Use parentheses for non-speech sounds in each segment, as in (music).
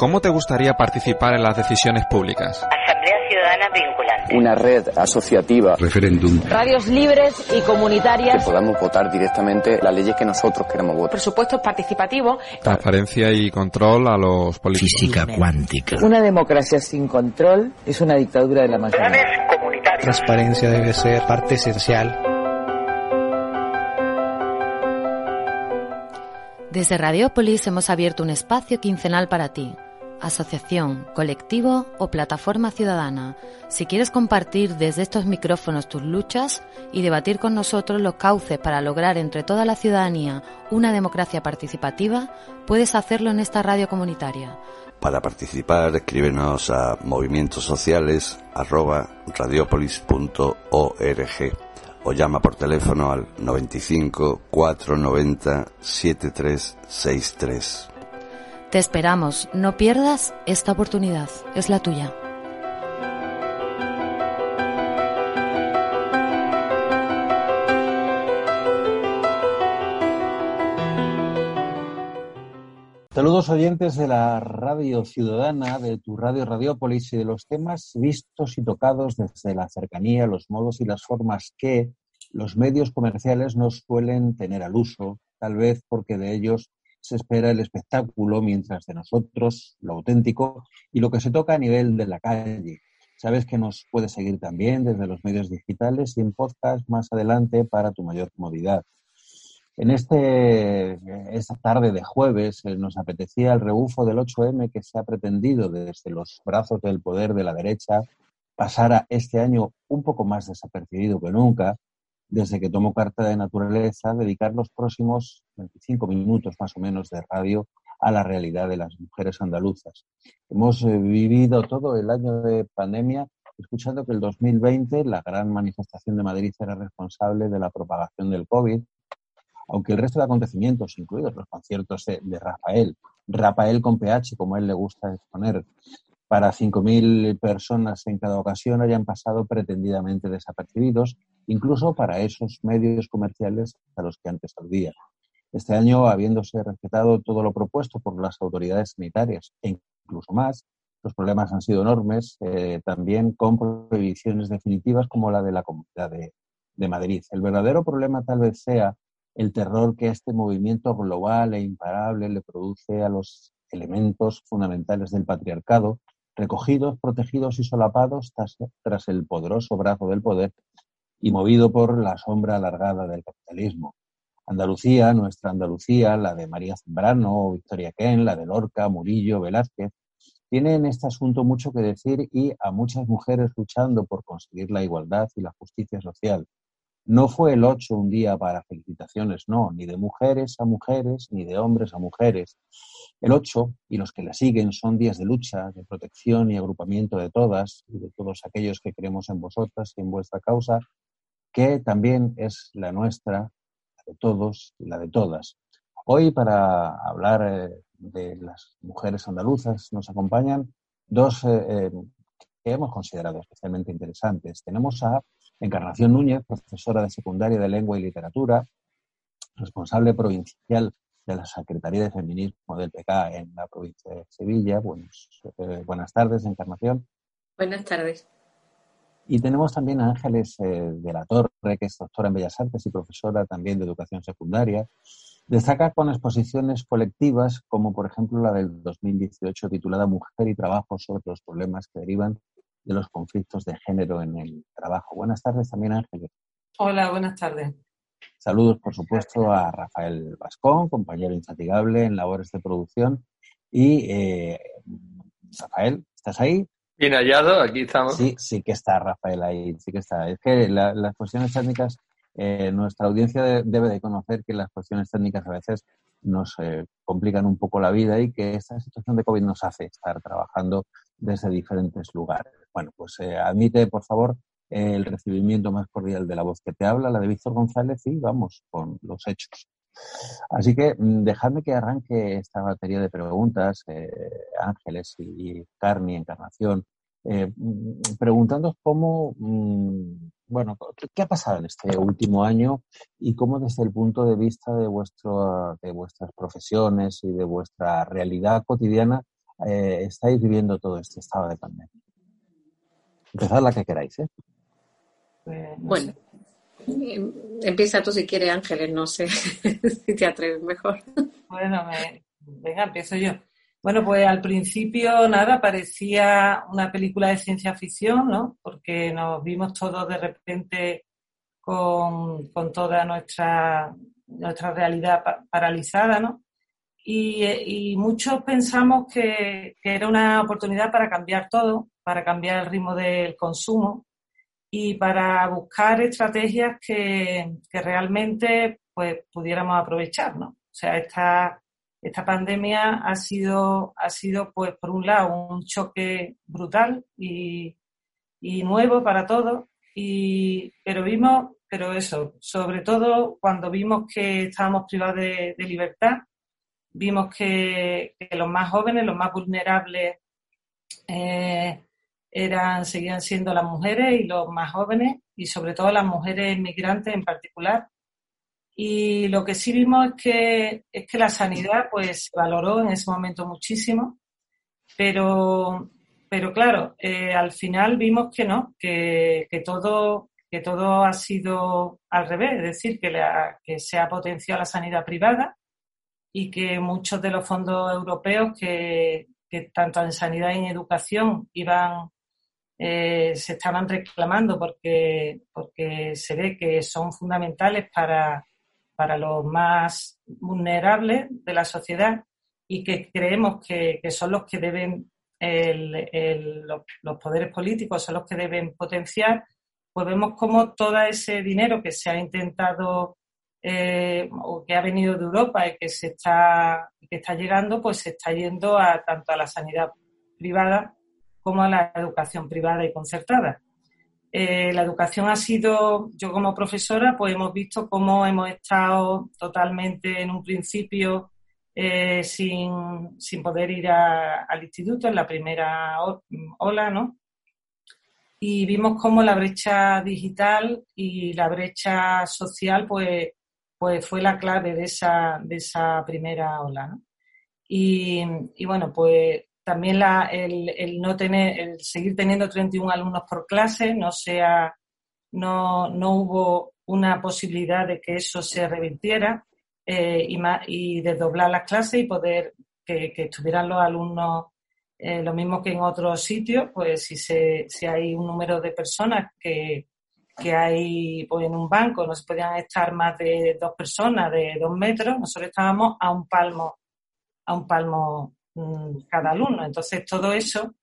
¿Cómo te gustaría participar en las decisiones públicas? Asamblea Ciudadana vinculante. Una red asociativa. Referéndum. Radios libres y comunitarias. Que podamos votar directamente las leyes que nosotros queramos votar. Presupuestos participativos. Transparencia y control a los políticos. Física cuántica. Una democracia sin control es una dictadura de la mayoría. Planes comunitarios. Transparencia debe ser parte esencial Desde Radiopolis hemos abierto un espacio quincenal para ti. Asociación, colectivo o plataforma ciudadana. Si quieres compartir desde estos micrófonos tus luchas y debatir con nosotros los cauces para lograr entre toda la ciudadanía una democracia participativa, puedes hacerlo en esta radio comunitaria. Para participar, escríbenos a movimientosociales@radiopolis.org o llama por teléfono al 95 490 7363. Te esperamos, no pierdas esta oportunidad, es la tuya. Saludos oyentes de la Radio Ciudadana, de tu Radio Radiópolis y de los temas vistos y tocados desde la cercanía, los modos y las formas que los medios comerciales no suelen tener al uso, tal vez porque de ellos se espera el espectáculo, mientras de nosotros lo auténtico y lo que se toca a nivel de la calle. Sabes que nos puedes seguir también desde los medios digitales y en podcast más adelante para tu mayor comodidad. En este, esta tarde de jueves eh, nos apetecía el rebufo del 8M que se ha pretendido desde los brazos del poder de la derecha pasara este año un poco más desapercibido que nunca, desde que tomó carta de naturaleza, dedicar los próximos 25 minutos más o menos de radio a la realidad de las mujeres andaluzas. Hemos eh, vivido todo el año de pandemia escuchando que el 2020 la gran manifestación de Madrid era responsable de la propagación del COVID, aunque el resto de acontecimientos, incluidos los conciertos de, Rafael, Rafael con PH, como él le gusta exponer, para 5.000 personas en cada ocasión hayan pasado pretendidamente desapercibidos, incluso para esos medios comerciales a los que antes aludía. Este año, habiéndose respetado todo lo propuesto por las autoridades sanitarias e incluso más, los problemas han sido enormes, eh, también con prohibiciones definitivas como la de la Comunidad de Madrid. El verdadero problema tal vez sea el terror que este movimiento global e imparable le produce a los elementos fundamentales del patriarcado, recogidos, protegidos y solapados tras, el poderoso brazo del poder y movido por la sombra alargada del capitalismo. Andalucía, nuestra Andalucía, la de María Zambrano, Victoria Ken, la de Lorca, Murillo, Velázquez, tiene en este asunto mucho que decir y a muchas mujeres luchando por conseguir la igualdad y la justicia social, no fue el 8 un día para felicitaciones, no, ni de mujeres a mujeres, ni de hombres a mujeres. El 8 y los que le siguen son días de lucha, de protección y agrupamiento de todas y de todos aquellos que creemos en vosotras y en vuestra causa, que también es la nuestra, la de todos y la de todas. Hoy, para hablar eh, de las mujeres andaluzas, nos acompañan dos eh, eh, que hemos considerado especialmente interesantes. Tenemos a Encarnación Núñez, profesora de secundaria de lengua y literatura, responsable provincial de la Secretaría de Feminismo del PK en la provincia de Sevilla. Eh, buenas tardes, Encarnación. Buenas tardes. Y tenemos también a Ángeles eh, de la Torre, que es doctora en Bellas Artes y profesora también de educación secundaria. Destaca con exposiciones colectivas, como por ejemplo la del 2018 titulada Mujer y Trabajo sobre los problemas que derivan de los conflictos de género en el trabajo. Buenas tardes también, Ángeles. Hola, buenas tardes. Saludos, por supuesto, a Rafael Vascón, compañero infatigable en labores de producción. Y eh, Rafael, ¿estás ahí? Bien hallado, aquí estamos. Sí, sí que está Rafael ahí, sí que está. Es que las cuestiones técnicas, eh, nuestra audiencia debe de conocer que las cuestiones técnicas a veces nos eh, complican un poco la vida y que esta situación de COVID nos hace estar trabajando desde diferentes lugares. Bueno, pues eh, admite, por favor, el recibimiento más cordial de la voz que te habla, la de Víctor González, y vamos con los hechos. Así que mm, dejadme que arranque esta batería de preguntas, eh, Ángeles y Carni, Encarnación, eh, mm, preguntando cómo, mm, bueno, ¿qué, ha pasado en este último año y cómo desde el punto de vista de, vuestro, de vuestras profesiones y de vuestra realidad cotidiana eh, estáis viviendo todo este estado de pandemia? Empezad la que queráis, ¿eh? Pues, no Bueno, (laughs) empieza tú si quieres, Ángeles, no sé (laughs) si te atreves mejor. Bueno, me- venga, empiezo yo. Bueno, pues al principio nada, parecía una película de ciencia ficción, ¿no? Porque nos vimos todos de repente con, con toda nuestra, nuestra realidad pa- paralizada, ¿no? Y, y muchos pensamos que, que era una oportunidad para cambiar todo, para cambiar el ritmo del consumo y para buscar estrategias que, que realmente pues, pudiéramos aprovechar, ¿no? O sea, esta, esta pandemia ha sido, ha sido, pues, por un lado, un choque brutal y, y nuevo para todos, y, pero vimos, pero eso, sobre todo cuando vimos que estábamos privados de, de libertad, vimos que, que los más jóvenes, los más vulnerables, eh, eran, seguían siendo las mujeres y los más jóvenes, y sobre todo las mujeres migrantes en particular. Y lo que sí vimos es que, es que la sanidad pues se valoró en ese momento muchísimo, pero, pero claro, eh, al final vimos que no, que, que, todo, que todo ha sido al revés, es decir, que, que se ha potenciado la sanidad privada y que muchos de los fondos europeos que, que tanto en sanidad y en educación iban eh, se estaban reclamando porque, porque se ve que son fundamentales para, para los más vulnerables de la sociedad y que creemos que, que son los que deben, los, poderes políticos son los que deben potenciar, pues vemos como todo ese dinero que se ha intentado eh, o que ha venido de Europa y que se está, que está llegando, pues se está yendo a tanto a la sanidad privada como la educación privada y concertada. Eh, la educación ha sido, yo como profesora, pues hemos visto cómo hemos estado totalmente en un principio eh, sin, sin, poder ir al instituto en la primera ola, ¿no? Y vimos cómo la brecha digital y la brecha social, pues, pues fue la clave de esa, de esa primera ola, ¿no? Y, y bueno, pues también la, el, no tener, el seguir teniendo 31 alumnos por clase, no sea, no, no hubo una posibilidad de que eso se revirtiera eh, y, más, y desdoblar las clases y poder que, que estuvieran los alumnos eh, lo mismo que en otros sitios, pues si, se, si hay un número de personas que, que hay pues, en un banco, no se podían estar más de dos personas de dos metros, nosotros estábamos a un palmo, a un palmo cada alumno. Entonces, todo eso,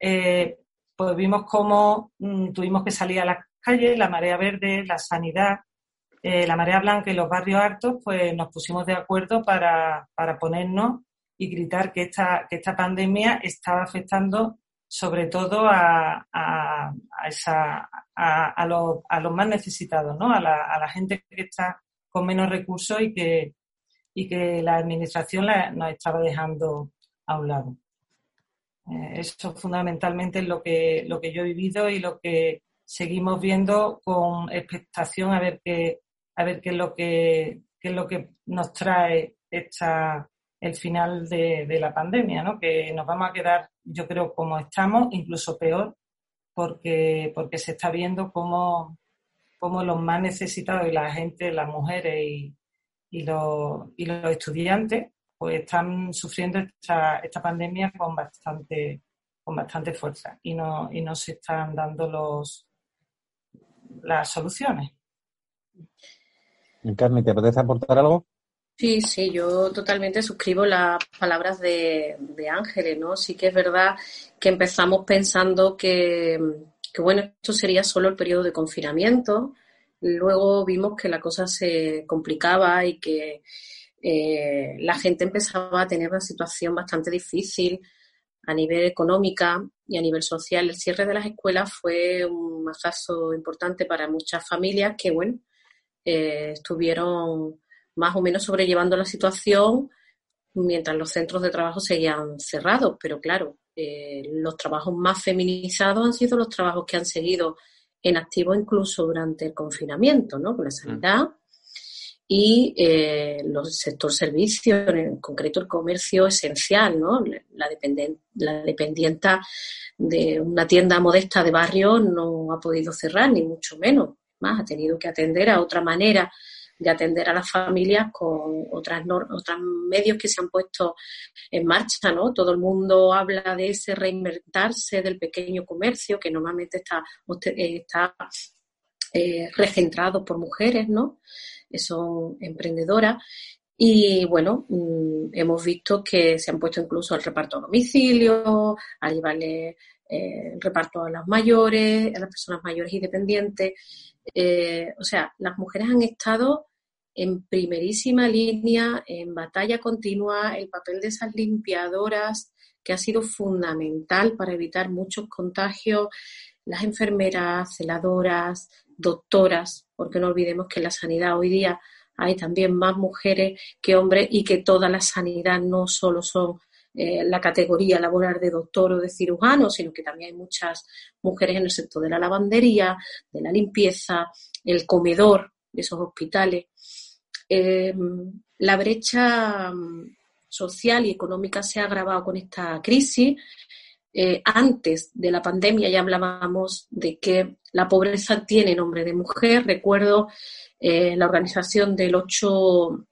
eh, pues vimos cómo mmm, tuvimos que salir a las calles, la marea verde, la sanidad, eh, la marea blanca y los barrios altos, pues nos pusimos de acuerdo para, para ponernos y gritar que esta, que esta pandemia estaba afectando sobre todo a, a, a, esa, a, los, más necesitados, ¿no? a, la, a la gente que está con menos recursos y que, y que la administración la, nos estaba dejando a un lado. Eh, eso fundamentalmente es lo que, lo que yo he vivido y lo que seguimos viendo con expectación a ver qué, a ver qué es lo que, qué es lo que nos trae esta, el final de, de, la pandemia, ¿no? Que nos vamos a quedar, yo creo, como estamos, incluso peor, porque, porque se está viendo cómo, cómo los más necesitados y la gente, las mujeres y, y, los, y los estudiantes, pues están sufriendo esta, esta pandemia con bastante, con bastante fuerza y no, y no se están dando los, las soluciones. Carmen, ¿te apetece aportar algo? Sí, sí, yo totalmente suscribo las palabras de, de Ángeles, ¿no? Sí que es verdad que empezamos pensando que, que, bueno, esto sería solo el periodo de confinamiento. Luego vimos que la cosa se complicaba y que eh, la gente empezaba a tener una situación bastante difícil a nivel económica y a nivel social. El cierre de las escuelas fue un mazazo importante para muchas familias que, bueno, eh, estuvieron más o menos sobrellevando la situación mientras los centros de trabajo seguían cerrados. Pero claro, eh, los trabajos más feminizados han sido los trabajos que han seguido en activo incluso durante el confinamiento, ¿no? Con la sanidad. Y eh, los sector servicios, en concreto el comercio esencial, ¿no? La, la dependienta de una tienda modesta de barrio no ha podido cerrar, ni mucho menos. Más, ha tenido que atender a otra manera de atender a las familias con otras otros medios que se han puesto en marcha, ¿no? Todo el mundo habla de ese reinventarse del pequeño comercio que normalmente está, está eh, regentrado por mujeres, ¿no? Son emprendedoras. Y bueno, mm, hemos visto que se han puesto incluso el reparto a domicilio, a llevarle eh, el reparto a las mayores, a las personas mayores y dependientes. Eh, o sea, las mujeres han estado en primerísima línea, en batalla continua, el papel de esas limpiadoras que ha sido fundamental para evitar muchos contagios, las enfermeras, celadoras, doctoras, porque no olvidemos que en la sanidad hoy día hay también más mujeres que hombres y que toda la sanidad no solo son eh, la categoría laboral de doctor o de cirujano, sino que también hay muchas mujeres en el sector de la lavandería, de la limpieza, el comedor de esos hospitales. Eh, la brecha mm, social y económica se ha agravado con esta crisis. Eh, antes de la pandemia ya hablábamos de que la pobreza tiene nombre de mujer. Recuerdo eh, la organización del 8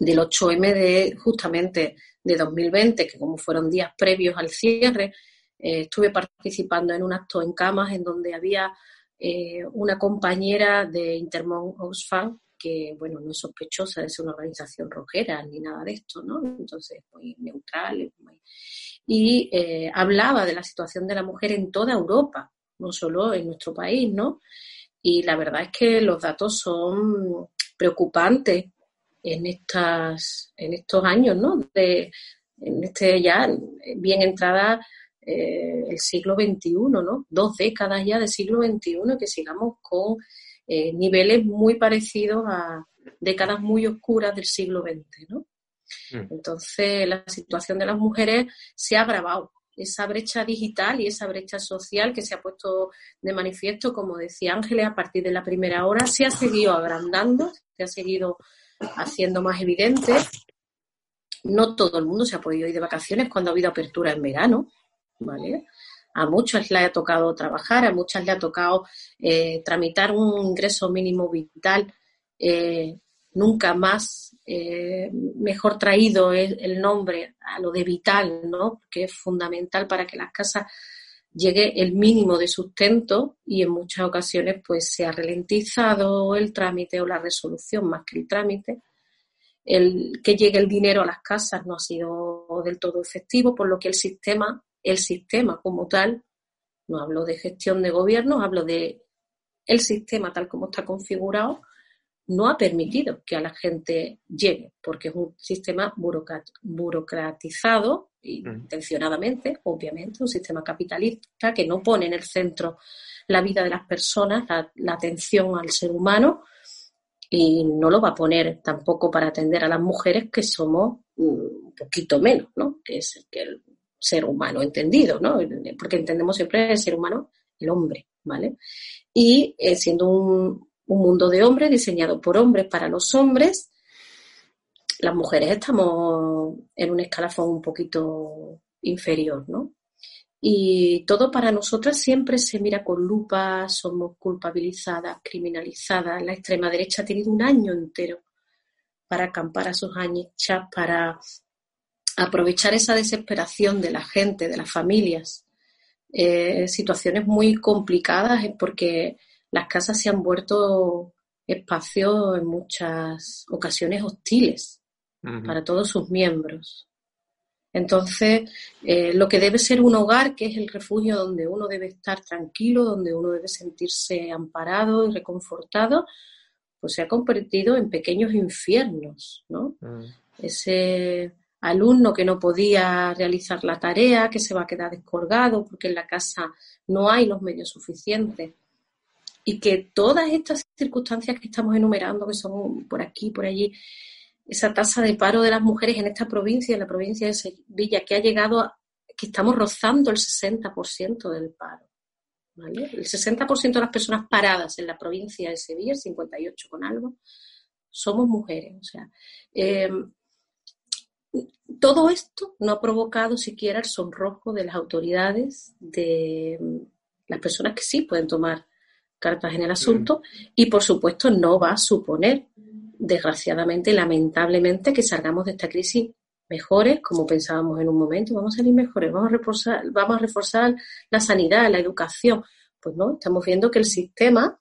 del 8M de justamente de 2020, que como fueron días previos al cierre, eh, estuve participando en un acto en camas en donde había una compañera de Intermon Oxfam que, bueno, no es sospechosa de ser una organización rojera ni nada de esto, ¿no? Entonces, muy neutral. Y eh, hablaba de la situación de la mujer en toda Europa, no solo en nuestro país, ¿no? Y la verdad es que los datos son preocupantes en estas en estos años, ¿no? De, en este ya bien entrada eh, el siglo XXI, ¿no? Dos décadas ya del siglo XXI que sigamos con eh, niveles muy parecidos a décadas muy oscuras del siglo XX, ¿no? Mm. Entonces, la situación de las mujeres se ha agravado. Esa brecha digital y esa brecha social que se ha puesto de manifiesto, como decía Ángeles, a partir de la primera hora, se ha seguido agrandando, se ha seguido haciendo más evidente. No todo el mundo se ha podido ir de vacaciones cuando ha habido apertura en verano, ¿vale? A muchas le ha tocado trabajar, a muchas le ha tocado eh, tramitar un ingreso mínimo vital. Eh, nunca más eh, mejor traído el, nombre a lo de vital, ¿no? Que es fundamental para que las casas llegue el mínimo de sustento y en muchas ocasiones pues se ha ralentizado el trámite o la resolución más que el trámite. El que llegue el dinero a las casas no ha sido del todo efectivo, por lo que el sistema el sistema como tal, no hablo de gestión de gobierno, hablo de el sistema tal como está configurado, no ha permitido que a la gente llegue, porque es un sistema burocratizado, intencionadamente, obviamente, un sistema capitalista que no pone en el centro la vida de las personas, la, atención al ser humano, y no lo va a poner tampoco para atender a las mujeres que somos un poquito menos, ¿no? Que es que el ser humano entendido, ¿no? Porque entendemos siempre el ser humano, el hombre, ¿vale? Y eh, siendo un, un mundo de hombres, diseñado por hombres para los hombres, las mujeres estamos en un escalafón un poquito inferior, ¿no? Y todo para nosotras siempre se mira con lupa, somos culpabilizadas, criminalizadas. La extrema derecha ha tenido un año entero para acampar a sus anchas, para aprovechar esa desesperación de la gente, de las familias, eh, situaciones muy complicadas porque las casas se han vuelto espacios en muchas ocasiones hostiles para todos sus miembros. Entonces, eh, lo que debe ser un hogar, que es el refugio donde uno debe estar tranquilo, donde uno debe sentirse amparado y reconfortado, pues se ha convertido en pequeños infiernos, ¿no? Mm. Ese alumno que no podía realizar la tarea, que se va a quedar descolgado porque en la casa no hay los medios suficientes. Y que todas estas circunstancias que estamos enumerando, que son por aquí, por allí, esa tasa de paro de las mujeres en esta provincia, en la provincia de Sevilla, que ha llegado a, que estamos rozando el 60% del paro. El 60% de las personas paradas en la provincia de Sevilla, el 58 con algo, somos mujeres. O sea, eh, todo esto no ha provocado siquiera el sonrojo de las autoridades, de las personas que sí pueden tomar cartas en el asunto y, por supuesto, no va a suponer, desgraciadamente, lamentablemente, que salgamos de esta crisis mejores, como pensábamos en un momento, vamos a salir mejores, vamos a reforzar, vamos a reforzar la sanidad, la educación. Pues no, estamos viendo que el sistema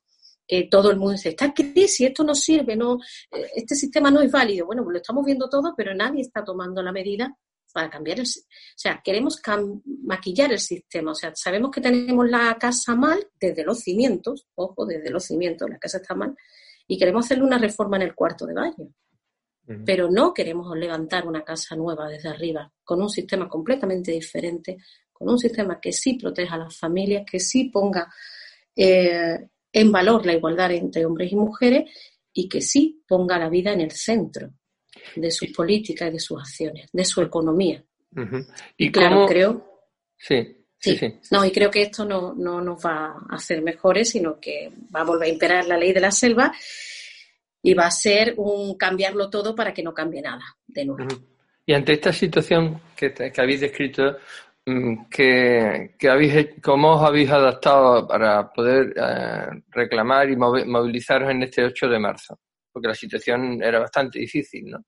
eh, todo el mundo dice, está crisis, esto no sirve, no, eh, este sistema no es válido. Bueno, pues lo estamos viendo todo, pero nadie está tomando la medida para cambiar el O sea, queremos maquillar el sistema. O sea, sabemos que tenemos la casa mal desde los cimientos, ojo, desde los cimientos, la casa está mal, y queremos hacerle una reforma en el cuarto de baño. Pero no queremos levantar una casa nueva desde arriba, con un sistema completamente diferente, con un sistema que sí proteja a las familias, que sí ponga eh, en valor la igualdad entre hombres y mujeres y que sí ponga la vida en el centro de sus políticas y de sus acciones, de su economía. Y claro, creo. Sí, Sí, sí, No, y creo que esto no, no, nos va a hacer mejores, sino que va a volver a imperar la ley de la selva y va a ser un cambiarlo todo para que no cambie nada de nuevo. Y ante esta situación que, que habéis descrito, Mm, que, habéis, ¿cómo os habéis adaptado para poder eh, reclamar y movilizaros en este 8 de marzo? Porque la situación era bastante difícil, ¿no?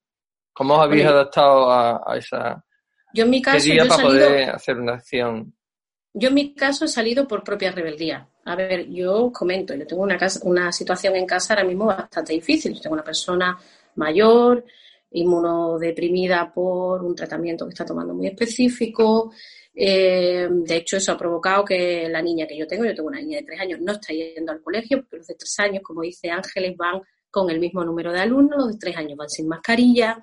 ¿Cómo os habéis adaptado a, esa... Yo en mi caso... para poder hacer una acción? Yo en mi caso he salido por propia rebeldía. A ver, yo os comento, yo tengo una, una situación en casa ahora mismo bastante difícil. Yo tengo una persona mayor, inmunodeprimida por un tratamiento que está tomando muy específico, eh, de hecho, eso ha provocado que la niña que yo tengo, yo tengo una niña de tres años, no está yendo al colegio, porque los de tres años, como dice Ángeles, van con el mismo número de alumnos, los de tres años van sin mascarilla.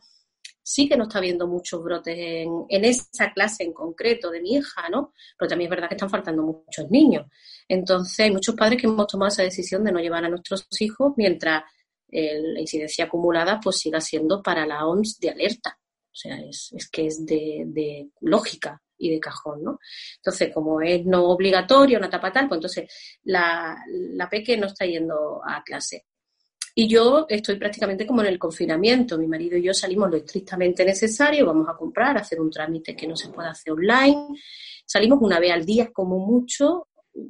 Sí que no está habiendo muchos brotes en, esa clase en concreto de mi hija, ¿no? Pero también es verdad que están faltando muchos niños. Entonces, hay muchos padres que hemos tomado esa decisión de no llevar a nuestros hijos mientras la incidencia acumulada pues siga siendo para la OMS de alerta. O sea, es, que es de lógica y de cajón, ¿no? Entonces, como es no obligatorio, una etapa tal, pues entonces la, la peque no está yendo a clase. Y yo estoy prácticamente como en el confinamiento. Mi marido y yo salimos lo estrictamente necesario, vamos a comprar, a hacer un trámite que no se puede hacer online. Salimos una vez al día como mucho,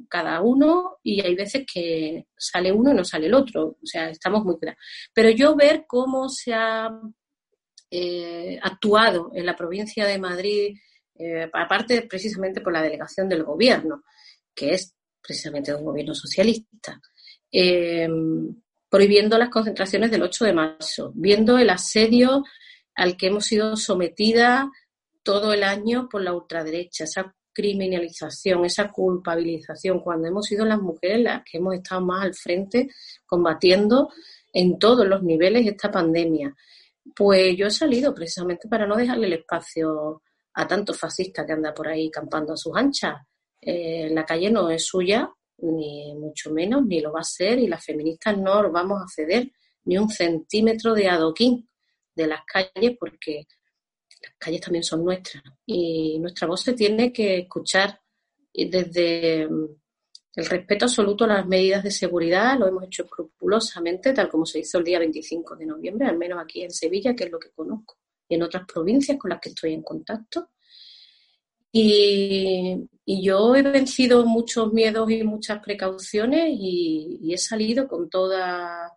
cada uno, y hay veces que sale uno y no sale el otro. O sea, estamos muy claros. Pero yo ver cómo se ha eh, actuado en la provincia de Madrid eh, aparte precisamente por la delegación del gobierno, que es precisamente un gobierno socialista, eh, prohibiendo las concentraciones del 8 de marzo, viendo el asedio al que hemos sido sometidas todo el año por la ultraderecha, esa criminalización, esa culpabilización, cuando hemos sido las mujeres las que hemos estado más al frente combatiendo en todos los niveles esta pandemia. Pues yo he salido precisamente para no dejarle el espacio a tanto fascista que anda por ahí campando a sus anchas. Eh, la calle no es suya, ni mucho menos, ni lo va a ser, y las feministas no vamos a ceder ni un centímetro de adoquín de las calles, porque las calles también son nuestras. Y nuestra voz se tiene que escuchar desde mm, el respeto absoluto a las medidas de seguridad, lo hemos hecho escrupulosamente, tal como se hizo el día 25 de noviembre, al menos aquí en Sevilla, que es lo que conozco y en otras provincias con las que estoy en contacto. Y, yo he vencido muchos miedos y muchas precauciones y, he salido con toda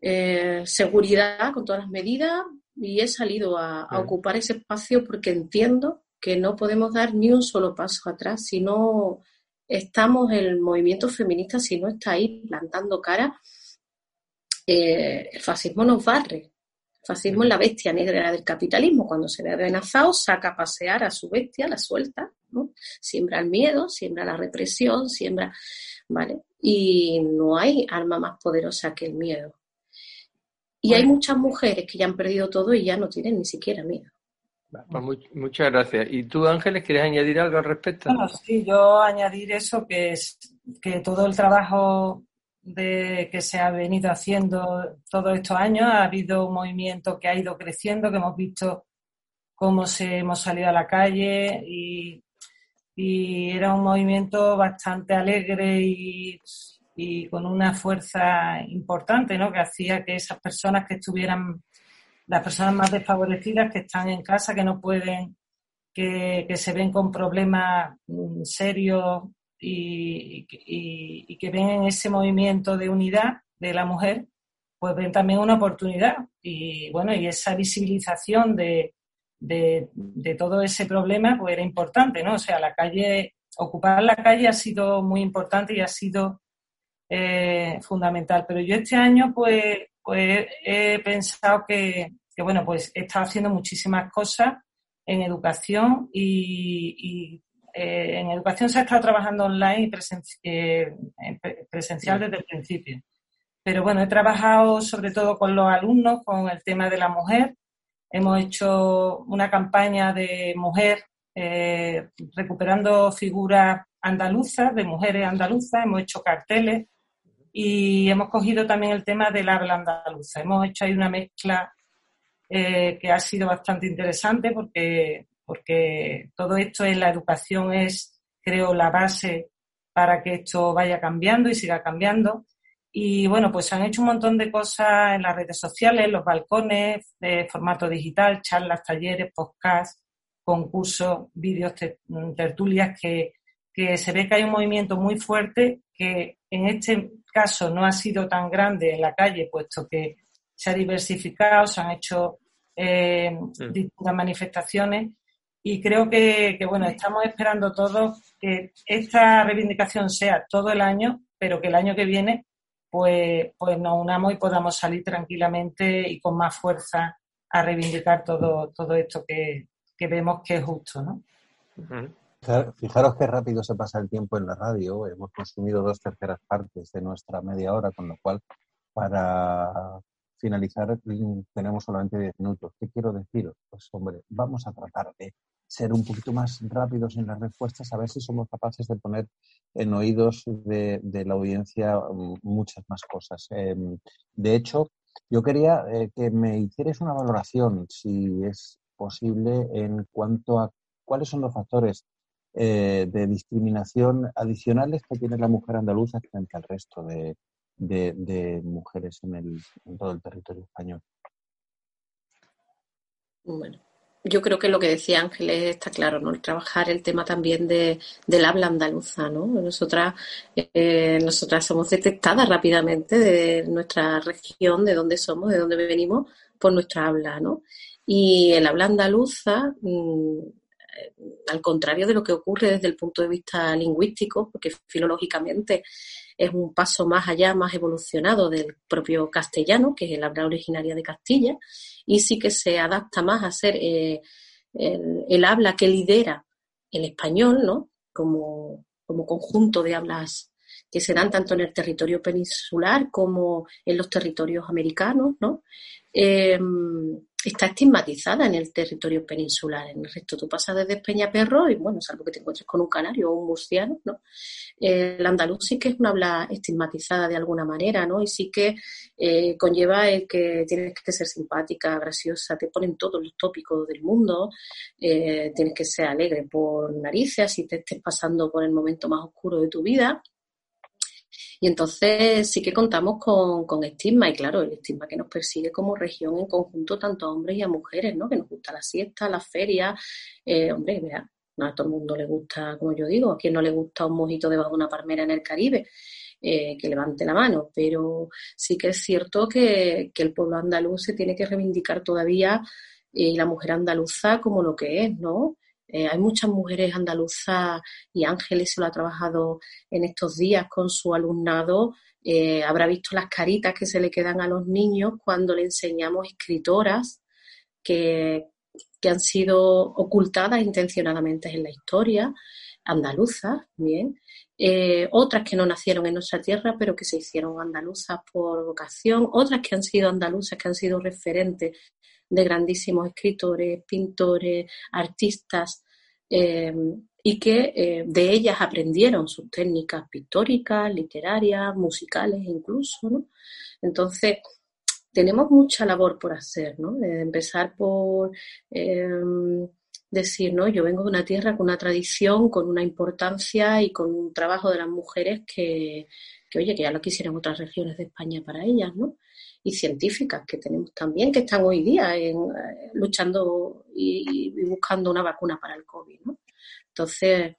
eh, seguridad, con todas las medidas y he salido a, a, ocupar ese espacio porque entiendo que no podemos dar ni un solo paso atrás si no estamos el movimiento feminista, si no está ahí plantando cara, eh, el fascismo nos barre fascismo es la bestia negra del capitalismo. Cuando se ve amenazado, saca a pasear a su bestia, la suelta, ¿no? Siembra el miedo, siembra la represión, siembra, ¿vale? Y no hay arma más poderosa que el miedo. Y hay muchas mujeres que ya han perdido todo y ya no tienen ni siquiera miedo. Pues muchas gracias. ¿Y tú, Ángeles, quieres añadir algo al respecto? Bueno, sí, yo añadir eso, que es que todo el trabajo de que se ha venido haciendo todos estos años. Ha habido un movimiento que ha ido creciendo, que hemos visto cómo se hemos salido a la calle y, era un movimiento bastante alegre y, y con una fuerza importante, ¿no? Que hacía que esas personas que estuvieran, las personas más desfavorecidas que están en casa, que no pueden, que, se ven con problemas mm, serios y, que ven en ese movimiento de unidad de la mujer, pues ven también una oportunidad. Y bueno, y esa visibilización de, de, todo ese problema, pues era importante, ¿no? O sea, la calle, ocupar la calle ha sido muy importante y ha sido eh, fundamental. Pero yo este año, pues, pues he pensado que, bueno, pues he estado haciendo muchísimas cosas en educación y, eh, en educación se ha estado trabajando online y eh, presencial desde el principio. Pero bueno, he trabajado sobre todo con los alumnos, con el tema de la mujer. Hemos hecho una campaña de mujer recuperando figuras andaluzas, de mujeres andaluzas. Hemos hecho carteles y hemos cogido también el tema del habla andaluza. Hemos hecho ahí una mezcla eh, que ha sido bastante interesante porque, porque todo esto en la educación es, creo, la base para que esto vaya cambiando y siga cambiando. Y bueno, pues han hecho un montón de cosas en las redes sociales, los balcones, de formato digital, charlas, talleres, podcasts, concursos, vídeos, tertulias, que, que se ve que hay un movimiento muy fuerte que en este caso no ha sido tan grande en la calle, puesto que se ha diversificado, se han hecho eh, mm. distintas manifestaciones y creo que, bueno, estamos esperando todos que esta reivindicación sea todo el año, pero que el año que viene pues, pues nos unamos y podamos salir tranquilamente y con más fuerza a reivindicar todo, todo esto que, vemos que es justo, ¿no? Fijaros qué rápido se pasa el tiempo en la radio. Hemos consumido dos terceras partes de nuestra media hora, con lo cual para finalizar mm, tenemos solamente diez minutos. ¿Qué quiero deciros? Pues hombre, vamos a tratar de ser un poquito más rápidos en las respuestas, a ver si somos capaces de poner en oídos de, la audiencia mm, muchas más cosas. Em, de hecho, yo quería eh, que me hicierais una valoración, si es posible, en cuanto a cuáles son los factores eh, de discriminación adicionales que tiene la mujer andaluza frente al resto de, mujeres en, el, en todo el territorio español. Bueno, yo creo que lo que decía Ángeles está claro, ¿no? trabajar el tema también de, del habla andaluza, ¿no? Nosotras, eh, nosotras somos detectadas rápidamente de nuestra región, de dónde somos, de dónde venimos, por nuestra habla, ¿no? Y el habla andaluza, mm, al contrario de lo que ocurre desde el punto de vista lingüístico, porque filológicamente es un paso más allá, más evolucionado del propio castellano, que es el habla originaria de Castilla, y sí que se adapta más a ser eh, el, habla que lidera el español, ¿no? Como, como conjunto de hablas que se dan tanto en el territorio peninsular como en los territorios americanos, ¿no? Em, está estigmatizada en el territorio peninsular. En el resto, tú pasas desde Peñaperro y, bueno, salvo que te encuentres con un canario o un murciano, ¿no? el andaluz sí que es una habla estigmatizada de alguna manera, ¿no? Y sí que eh, conlleva el que tienes que ser simpática, graciosa, te ponen todos los tópicos del mundo, eh, tienes que ser alegre por narices, así te estés pasando por el momento más oscuro de tu vida. Y entonces sí que contamos con, con estigma, y claro, el estigma que nos persigue como región en conjunto, tanto a hombres y a mujeres, ¿no? Que nos gusta la siesta, la feria, eh, hombre, vea, no a todo el mundo le gusta, como yo digo, a quien no le gusta un mojito debajo de una palmera en el Caribe. Eh, que levante la mano, pero sí que es cierto que, que el pueblo andaluz se tiene que reivindicar todavía y eh, la mujer andaluza como lo que es, ¿no? Eh, hay muchas mujeres andaluzas y Ángeles se lo ha trabajado en estos días con su alumnado. Eh, habrá visto las caritas que se le quedan a los niños cuando le enseñamos escritoras que, han sido ocultadas intencionadamente en la historia, andaluzas, bien. Eh, otras que no nacieron en nuestra tierra, pero que se hicieron andaluzas por vocación, otras que han sido andaluzas, que han sido referentes de grandísimos escritores, pintores, artistas, eh, y que eh, de ellas aprendieron sus técnicas pictóricas, literarias, musicales incluso, ¿no? Entonces, tenemos mucha labor por hacer, ¿no? De empezar por em, decir, ¿no? Yo vengo de una tierra con una tradición, con una importancia y con un trabajo de las mujeres que, que oye, que ya lo quisieran otras regiones de España para ellas, ¿no? Y científicas que tenemos también, que están hoy día en, eh, luchando y, y, buscando una vacuna para el COVID, ¿no? Entonces,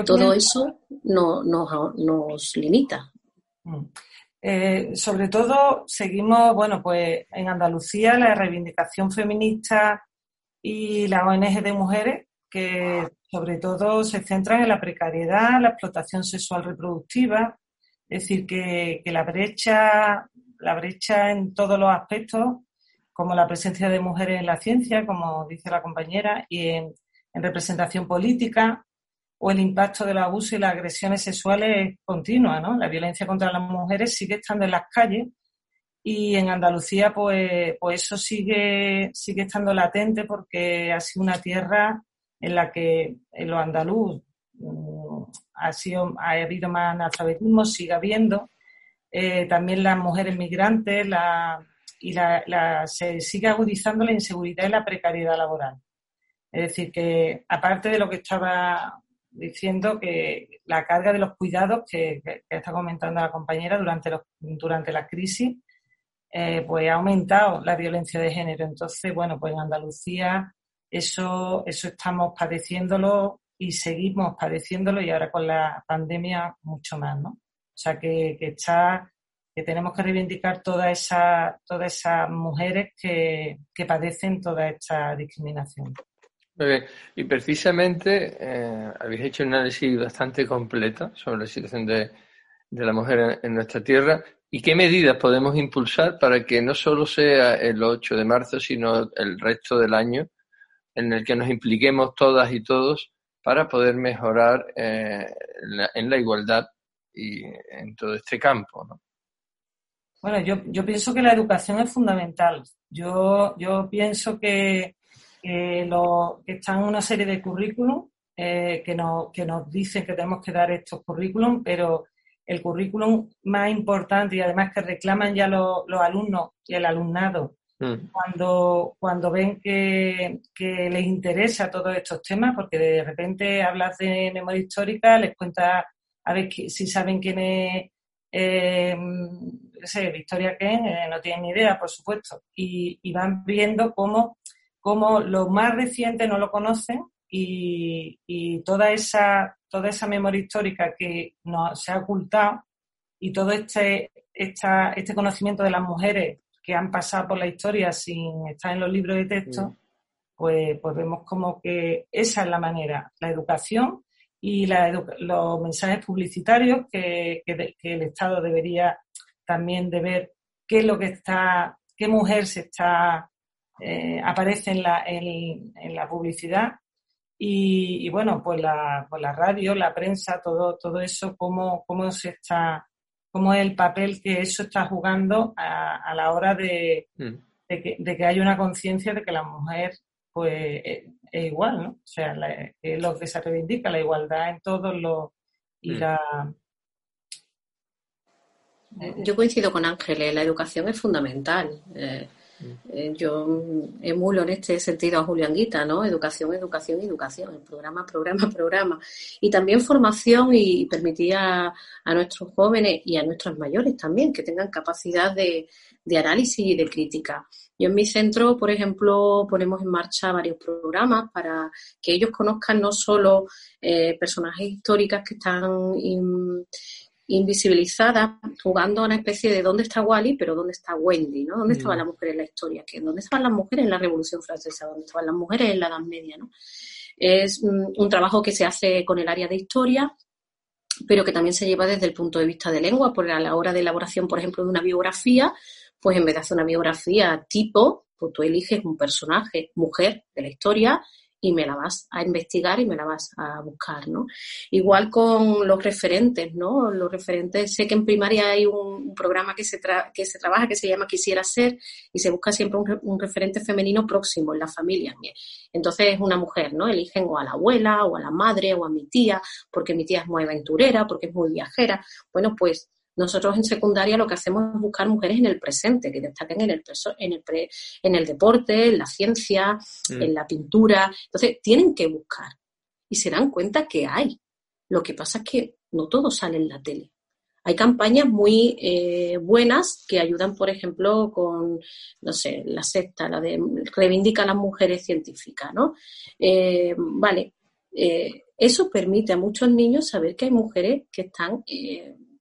todo eso no, nos limita. Mm. Eh, sobre todo, seguimos, bueno, pues en Andalucía la reivindicación feminista y la ONG de mujeres, que sobre todo se centran en la precariedad, la explotación sexual reproductiva, es decir, que, la brecha, la brecha en todos los aspectos, como la presencia de mujeres en la ciencia, como dice la compañera, y en representación política, o el impacto del abuso y las agresiones sexuales continua, ¿no? La violencia contra las mujeres sigue estando en las calles y en Andalucía pues, pues eso sigue, sigue estando latente porque ha sido una tierra en la que en lo andaluz mm, ha, sido, ha habido más analfabetismo, sigue habiendo. Eh, también las mujeres migrantes la, y la, se sigue agudizando la inseguridad y la precariedad laboral. Es decir, que aparte de lo que estaba diciendo que la carga de los cuidados que, está comentando la compañera durante, los, durante la crisis, eh, pues ha aumentado la violencia de género. Entonces, bueno, pues en Andalucía eso, eso estamos padeciéndolo y seguimos padeciéndolo y ahora con la pandemia mucho más, ¿no? O sea que, que está que tenemos que reivindicar todas esa, todas esas mujeres que, que padecen toda esta discriminación. Muy bien. Y precisamente eh, habéis hecho un análisis bastante completo sobre la situación de, la mujer en, nuestra tierra y qué medidas podemos impulsar para que no solo sea el 8 de marzo, sino el resto del año en el que nos impliquemos todas y todos para poder mejorar eh, en la igualdad y en todo este campo. ¿no? Bueno, yo, yo pienso que la educación es fundamental. Yo, yo pienso que que, lo, que están una serie de currículum eh, que, nos, que nos dicen que tenemos que dar estos currículum, pero el currículum más importante y además que reclaman ya los, alumnos y el alumnado mm. cuando, cuando ven que, que, les interesa todos estos temas, porque de repente hablas de memoria histórica, les cuenta a ver si saben quién es eh, no sé, Victoria Ken, eh, no tienen ni idea, por supuesto, y, y van viendo cómo como lo más reciente no lo conocen y, toda, esa, toda esa memoria histórica que nos se ha ocultado y todo este, esta, este conocimiento de las mujeres que han pasado por la historia sin estar en los libros de texto, pues, pues vemos como que esa es la manera, la educación y los mensajes publicitarios que, que, que, el Estado debería también de ver qué es lo que está, qué mujer se está eh, aparece en la, en, la publicidad. Y, bueno, pues la, pues la radio, la prensa, todo, todo eso, cómo, cómo se está, cómo es el papel que eso está jugando a, la hora de, mm. de, que, de, que, haya una conciencia de que la mujer pues es, igual, ¿no? O sea, es lo que se reivindica, la igualdad en todos los y mm. la yo coincido con Ángeles, la educación es fundamental. Eh, eh, yo emulo en este sentido a Julián Guita, ¿no? Educación, educación, educación, programa, (laughs) programa, programa. Y también formación y permitir a, nuestros jóvenes y a nuestros mayores también que tengan capacidad de, análisis y de crítica. Yo en mi centro, por ejemplo, ponemos en marcha varios programas para que ellos conozcan no solo eh, personajes históricos que están invisibilizada, jugando a una especie de dónde está Wally, pero dónde está Wendy, ¿no? ¿Dónde estaban mm. las mujeres en la historia? ¿Dónde estaban las mujeres en la Revolución Francesa? ¿Dónde estaban las mujeres en la Edad Media, ¿no? Es un trabajo que se hace con el área de historia, pero que también se lleva desde el punto de vista de lengua, porque a la hora de elaboración, por ejemplo, de una biografía, pues en vez de hacer una biografía tipo, pues tú eliges un personaje, mujer de la historia, y me la vas a investigar y me la vas a buscar, ¿no? Igual con los referentes, ¿no? Los referentes, sé que en primaria hay un, programa que se, que se trabaja que se llama Quisiera ser y se busca siempre un, referente femenino próximo en la familia. Entonces es una mujer, ¿no? Eligen o a la abuela o a la madre o a mi tía, porque mi tía es muy aventurera, porque es muy viajera. Bueno, pues nosotros en secundaria lo que hacemos es buscar mujeres en el presente, que destaquen en el, en el, en el deporte, en la ciencia, mm. en la pintura. Entonces, tienen que buscar y se dan cuenta que hay. Lo que pasa es que no todo sale en la tele. Hay campañas muy eh, buenas que ayudan, por ejemplo, con, no sé, la secta, la de reivindica a las mujeres científicas, ¿no? Eh, vale, eh, eso permite a muchos niños saber que hay mujeres que están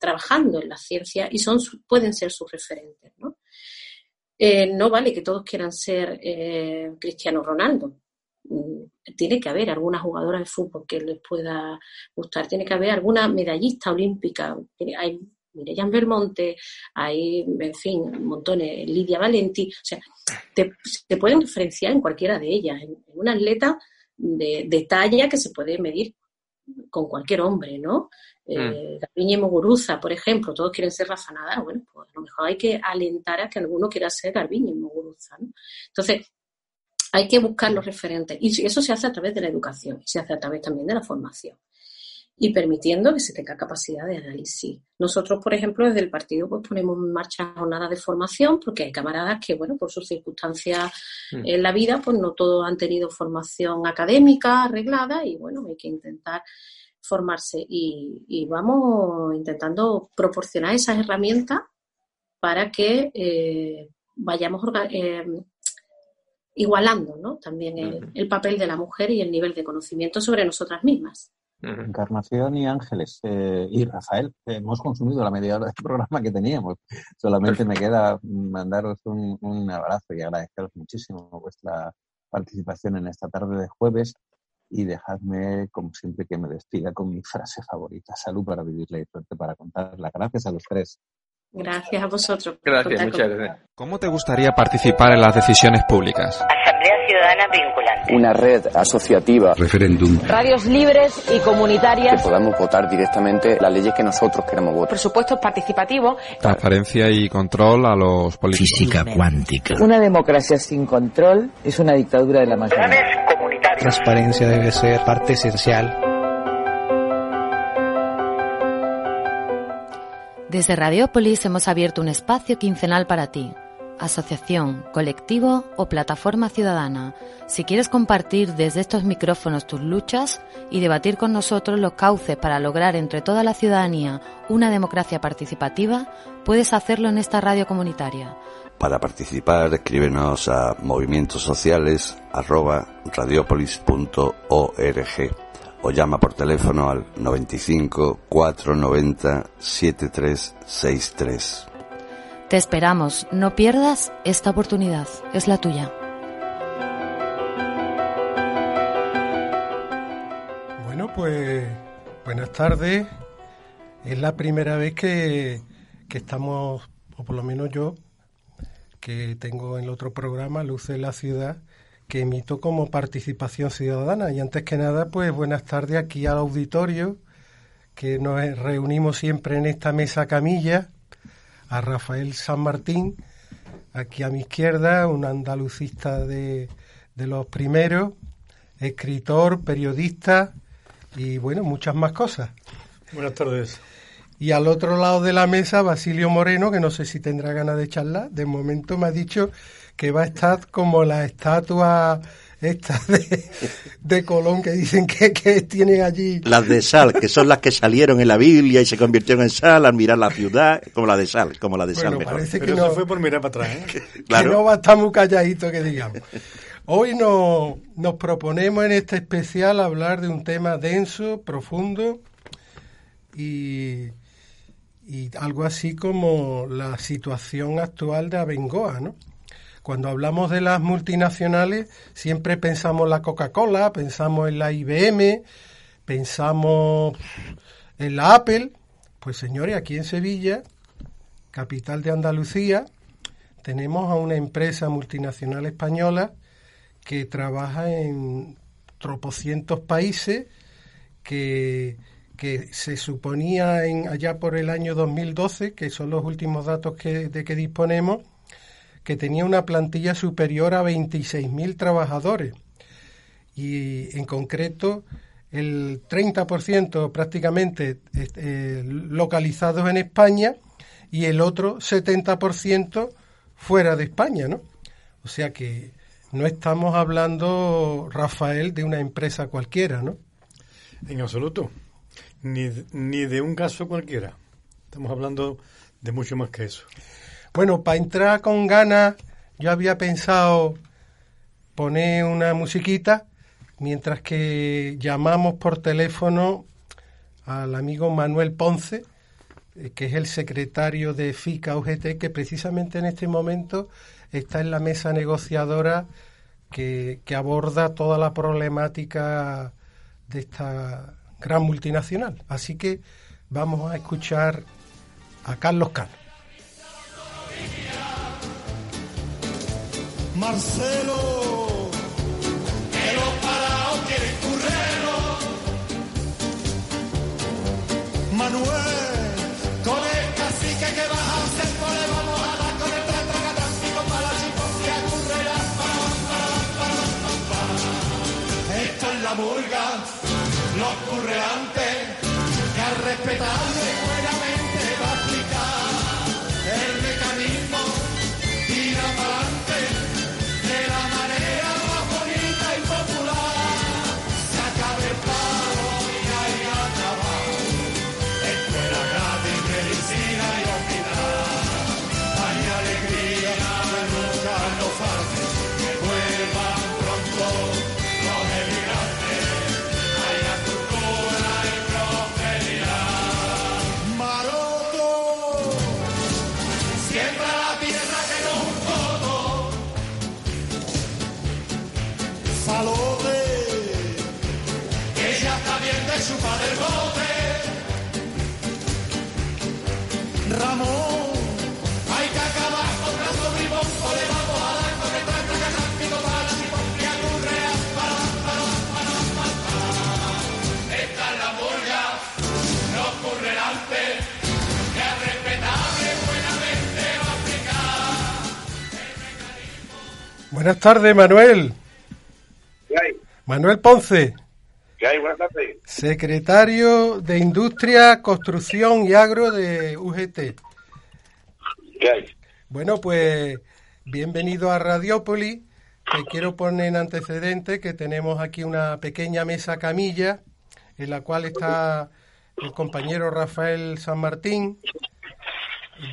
trabajando en la ciencia y son pueden ser sus referentes, ¿no? no vale que todos quieran ser Cristiano Ronaldo. Mm, tiene que haber alguna jugadora de fútbol que les pueda gustar, tiene que haber alguna medallista olímpica, hay Mireya Belmonte, hay, en fin, montones, Lidia Valenti, o sea, te, pueden diferenciar en cualquiera de ellas, en, una atleta de, talla que se puede medir con cualquier hombre, ¿no? Eh, mm. Moguruza, por ejemplo, todos quieren ser Rafa Nadal, bueno, pues a lo mejor hay que alentar a que alguno quiera ser Garbiñe Moguruza, ¿no? Entonces, hay que buscar los referentes y eso se hace a través de la educación, se hace a través también de la formación y permitiendo que se tenga capacidad de análisis. Nosotros, por ejemplo, desde el partido pues ponemos en marcha jornadas de formación porque hay camaradas que, bueno, por sus circunstancias mm. en la vida, pues no todos han tenido formación académica arreglada y, bueno, hay que intentar formarse y, vamos intentando proporcionar esas herramientas para que eh, vayamos eh, igualando ¿no? también el, papel de la mujer y el nivel de conocimiento sobre nosotras mismas. Encarnación y Ángeles eh, y Rafael, hemos consumido la media hora del (laughs) programa que teníamos. Solamente me queda mandaros un, un abrazo y agradeceros muchísimo vuestra participación en esta tarde de jueves y dejadme, como siempre, que me despida con mi frase favorita. Salud para vivirla y suerte para contarla. Gracias a los tres. Gracias a vosotros. Gracias, muchas gracias. ¿Cómo te gustaría participar en las decisiones públicas? Asamblea Ciudadana Vinculante. Una red asociativa. Referéndum. Radios libres y comunitarias. Que podamos votar directamente las leyes que nosotros queremos votar. Presupuestos participativos. Transparencia y control a los políticos. Física cuántica. Una democracia sin control es una dictadura de la mayoría. Transparencia debe ser parte esencial Desde Radiópolis hemos abierto un espacio quincenal para ti, asociación, colectivo o plataforma ciudadana. Si quieres compartir desde estos micrófonos tus luchas y debatir con nosotros los cauces para lograr entre toda la ciudadanía una democracia participativa, puedes hacerlo en esta radio comunitaria. Para participar, escríbenos a movimientos sociales o llama por teléfono al 95 490 7363. Te esperamos, no pierdas esta oportunidad, es la tuya. Bueno, pues buenas tardes. Es la primera vez que, que estamos, o por lo menos yo, que tengo en el otro programa, Luz de la Ciudad, que emito como participación ciudadana. Y antes que nada, pues buenas tardes aquí al auditorio, que nos reunimos siempre en esta mesa camilla, a Rafael San Martín, aquí a mi izquierda, un andalucista de, de los primeros, escritor, periodista y bueno, muchas más cosas. Buenas tardes. Y al otro lado de la mesa, Basilio Moreno, que no sé si tendrá ganas de charlar. De momento me ha dicho que va a estar como la estatua esta de, Colón que dicen que, que, tienen allí. Las de sal, que son las que salieron en la Biblia y se convirtieron en sal al mirar la ciudad, como la de sal, como la de sal. Parece que no, fue por mirar para atrás, ¿eh? (laughs) que no va a estar muy calladito, que digamos. Hoy no, nos proponemos en este especial hablar de un tema denso, profundo y, y algo así como la situación actual de Abengoa, ¿no? Cuando hablamos de las multinacionales, siempre pensamos en la Coca-Cola, pensamos en la IBM, pensamos en la Apple. Pues señores, aquí en Sevilla, capital de Andalucía, tenemos a una empresa multinacional española que trabaja en tropocientos países, que, que se suponía en, allá por el año 2012, que son los últimos datos que, de que disponemos, que tenía una plantilla superior a 26.000 trabajadores y en concreto el 30% prácticamente eh, localizados en España y el otro 70% fuera de España, ¿no? O sea que no estamos hablando, Rafael, de una empresa cualquiera, ¿no? En absoluto. Ni, ni de un caso cualquiera. Estamos hablando de mucho más que eso. Bueno, para entrar con ganas, yo había pensado poner una musiquita mientras que llamamos por teléfono al amigo Manuel Ponce, eh, que es el secretario de FICA UGT, que precisamente en este momento está en la mesa negociadora que, que aborda toda la problemática de esta gran multinacional. Así que vamos a escuchar a Carlos Cano. Marcelo, los curreantes, que al respetarle Buenas tardes, Manuel. ¿Qué hay? Manuel Ponce, ¿Qué hay? Buenas tardes. secretario de Industria, Construcción y Agro de UGT. ¿Qué hay? Bueno, pues bienvenido a Radiópolis. Te quiero poner en antecedente que tenemos aquí una pequeña mesa camilla en la cual está el compañero Rafael San Martín,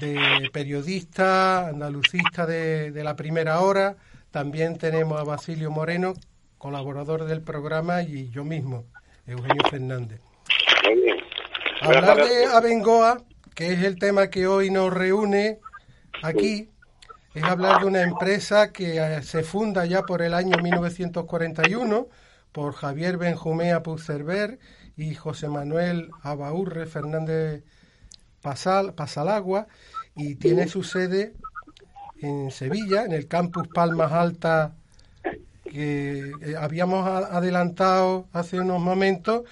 de periodista, andalucista de, de la primera hora. También tenemos a Basilio Moreno, colaborador del programa, y yo mismo, Eugenio Fernández. Muy bien. Hablar de Abengoa, que es el tema que hoy nos reúne aquí, es hablar de una empresa que eh, se funda ya por el año 1941 por Javier Benjumea Puigcerver y José Manuel Abaurre Fernández Pasal, Pasalagua y tiene su sede en Sevilla, en el campus Palmas Alta que eh, habíamos adelantado hace unos momentos